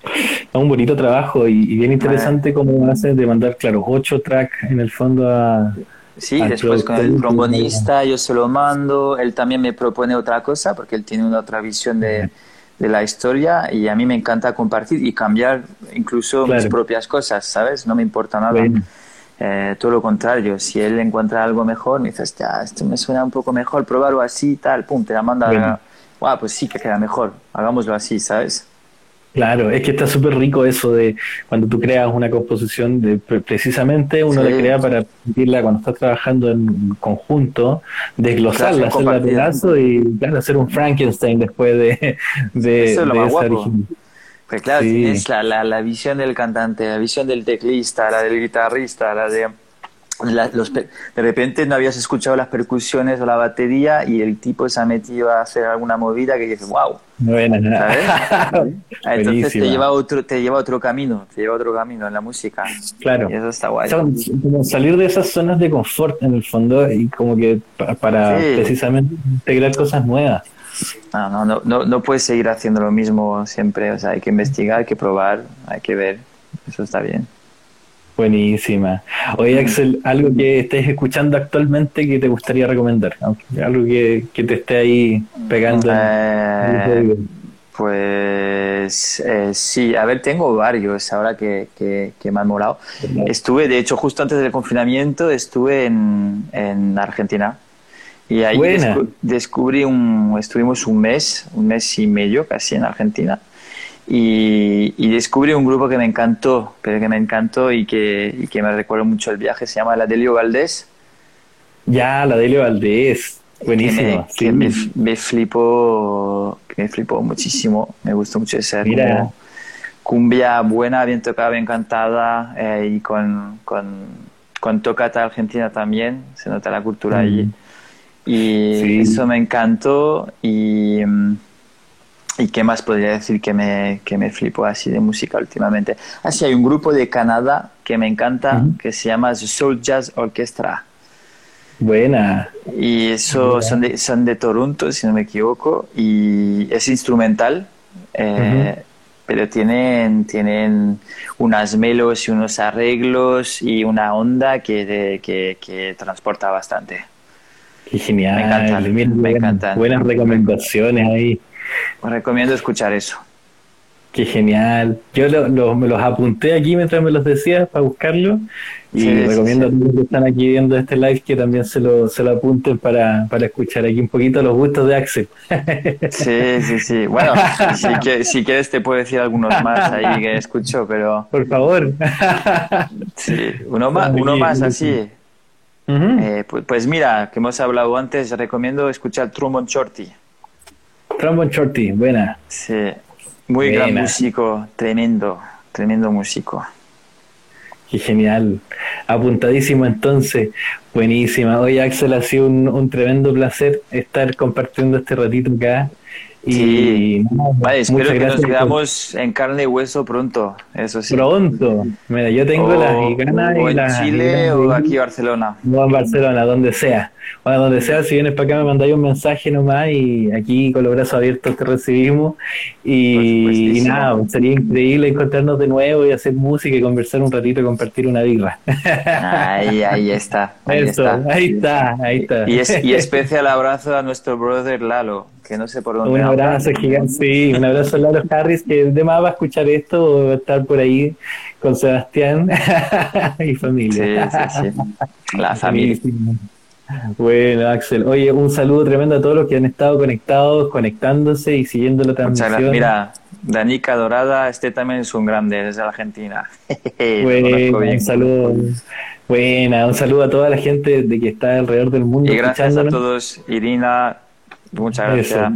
Es un bonito trabajo y, bien interesante cómo haces de mandar, claro, ocho tracks en el fondo a, Sí, después con el trombonista yo se lo mando, él también me propone otra cosa porque él tiene una otra visión de, de la historia y a mí me encanta compartir y cambiar incluso mis propias cosas, ¿sabes? No me importa nada. Eh, todo lo contrario, si él encuentra algo mejor, me dices, ya, esto me suena un poco mejor, probarlo así, tal, pum, te la manda, wow, pues sí que queda mejor, hagámoslo así, ¿sabes? Claro, es que está súper rico eso de cuando tú creas una composición, de precisamente uno la crea para permitirla cuando estás trabajando en conjunto, desglosarla, hacerla pedazo y claro, hacer un Frankenstein después de, de, eso es lo más guapo. Pues claro, tienes la, la, la visión del cantante, la visión del teclista, la del guitarrista, la de los, de repente no habías escuchado las percusiones o la batería y el tipo se ha metido a hacer alguna movida que dices, wow. Bueno, Entonces te lleva, otro, te lleva otro camino, te lleva otro camino en la música. Claro. Y eso está guay. salir de esas zonas de confort en el fondo y como que para, precisamente integrar cosas nuevas. No, no, no, no, no puedes seguir haciendo lo mismo siempre, o sea, hay que investigar, hay que probar, hay que ver, eso está bien. Buenísima. Oye, Axel, algo que estés escuchando actualmente que te gustaría recomendar, algo que, te esté ahí pegando. Eh, pues eh, sí, a ver, tengo varios ahora que, que, me han molado. Estuve, de hecho, justo antes del confinamiento, estuve en, en Argentina. Y ahí descubrí un, estuvimos un mes, un mes y medio casi en Argentina y, descubrí un grupo que me encantó, pero que me encantó y que, y que me recuerda mucho el viaje, se llama La Delio Valdés. Ya, La Delio Valdés, buenísimo. Que, me, me, flipó, me flipó muchísimo, me gustó mucho ese Mira. cumbia buena, bien tocada, bien cantada eh, y con, con, con tocata argentina también, se nota la cultura allí. Y eso me encantó y... Mm, ¿Y qué más podría decir que me, que me flipo así de música últimamente? Así hay un grupo de Canadá que me encanta, que se llama Soul Jazz Orchestra. Buena. Y eso son de, son de Toronto, si no me equivoco, y es instrumental, eh, pero tienen, tienen unas melos y unos arreglos y una onda que, que, que transporta bastante. Qué genial. Me encantan. Me encantan. Buenas recomendaciones ahí. Os recomiendo escuchar eso. Qué genial. Yo me los apunté aquí mientras me los decías para buscarlo. Y recomiendo a todos los que están aquí viendo este live que también se lo, se lo apunten para, para escuchar aquí un poquito los gustos de Axel. Sí, sí, sí. Bueno, si quieres te puedo decir algunos más ahí que escucho, pero... Por favor. Sí, uno más, uno más así. Eh, pues, pues, mira, que hemos hablado antes, recomiendo escuchar Truman Shorty. Trombone Shorty, buena. Sí, muy gran músico, tremendo, tremendo músico. Qué genial. Apuntadísimo entonces. Buenísima. Oye, Axel, ha sido un, un tremendo placer estar compartiendo este ratito acá y vale, espero que nos veamos en carne y hueso pronto, eso sí. Pronto. Mira, yo tengo las ganas o en Chile o aquí en Barcelona. No en Barcelona, donde sea. Bueno, donde sea, si vienes para acá me mandáis un mensaje nomás y aquí con los brazos abiertos te recibimos. Y, nada, sería increíble encontrarnos de nuevo y hacer música y conversar un ratito y compartir una birra. Ahí, ahí está. Ahí está. ahí está, ahí está. Y, es, y especial abrazo a nuestro brother Lalo que no sé por dónde. Un abrazo gigante, sí, un abrazo a Lalo Harris, que además va a escuchar esto o va a estar por ahí con Sebastián y familia. Sí, sí, sí. La familia. Bueno, Axel, oye, un saludo tremendo a todos los que han estado conectados, conectándose y siguiendo la transmisión. Muchas gracias. Mira, Danica Dorada, este también es un grande desde Argentina. bueno, un saludo. Buena, un saludo a toda la gente de que está alrededor del mundo. Y gracias a todos, Irina, Muchas gracias.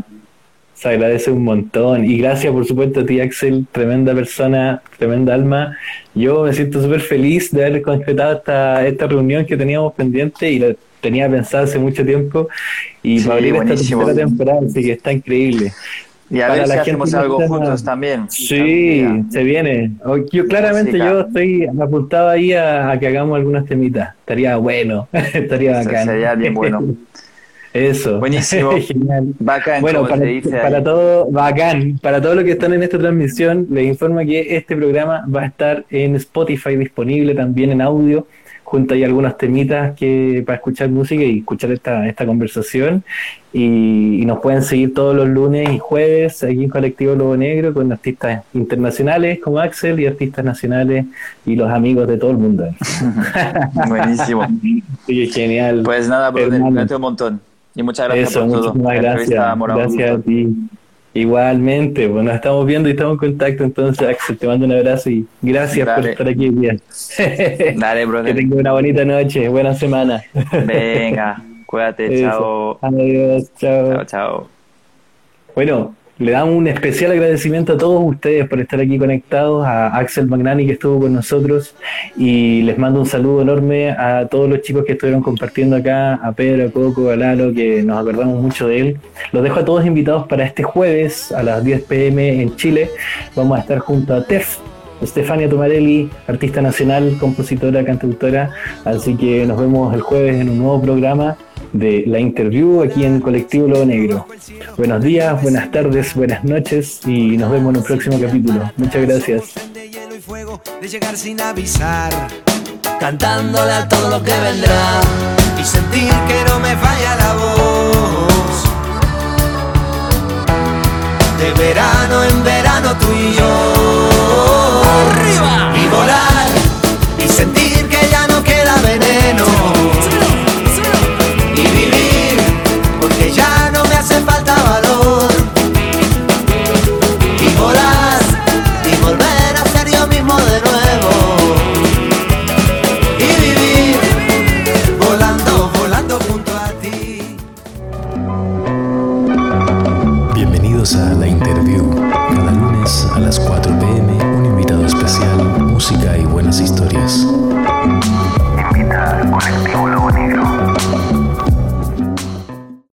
Se agradece un montón. Y gracias, por supuesto, a ti, Axel, tremenda persona, tremenda alma. Yo me siento súper feliz de haber concretado esta, esta reunión que teníamos pendiente y la tenía pensada hace mucho tiempo. Y para abrir esta tercera temporada, así que está increíble. Y a ver si hacemos algo juntos también. Sí, se viene. Yo claramente yo estoy apuntado ahí a, que hagamos algunas temitas. Estaría bueno, estaría bacán. Sería bien bueno. Eso. Buenísimo. Genial. Bacán, bueno, para, para todo, bacán. Para todos los que están en esta transmisión, les informo que este programa va a estar en Spotify disponible también en audio junto ahí algunas temitas que para escuchar música y escuchar esta, esta conversación. Y, nos pueden seguir todos los lunes y jueves aquí en Colectivo Lobo Negro con artistas internacionales como Axel y artistas nacionales y los amigos de todo el mundo. Buenísimo. Sí, genial. Pues nada, brother, un montón. Y muchas gracias por todo. Gracias. Gracias a ti. Igualmente, bueno, pues, nos estamos viendo y estamos en contacto, entonces Axel, te mando un abrazo y gracias por estar aquí bien. Dale, brother. Que tengas una bonita noche, buena semana. Venga, cuídate, chao. Adiós, chao. Chao, chao. Bueno, le damos un especial agradecimiento a todos ustedes por estar aquí conectados, a Axel Magnani que estuvo con nosotros y les mando un saludo enorme a todos los chicos que estuvieron compartiendo acá, a Pedro, a Coco, a Lalo, que nos acordamos mucho de él. Los dejo a todos invitados para este jueves a las 10 pm en Chile. Vamos a estar junto a Tef, Stefania Tomarelli, artista nacional, compositora, cantautora. Así que nos vemos el jueves en un nuevo programa de la interview aquí en Colectivo Lobo Negro. Buenos días, buenas tardes, buenas noches y nos vemos en un próximo capítulo. Muchas gracias. De llegar sin avisar, cantándole a todo lo que vendrá y sentir que no me falla la voz. De verano en verano tú y yo. Arriba y volar y sentir que ya no queda veneno. Y buenas historias.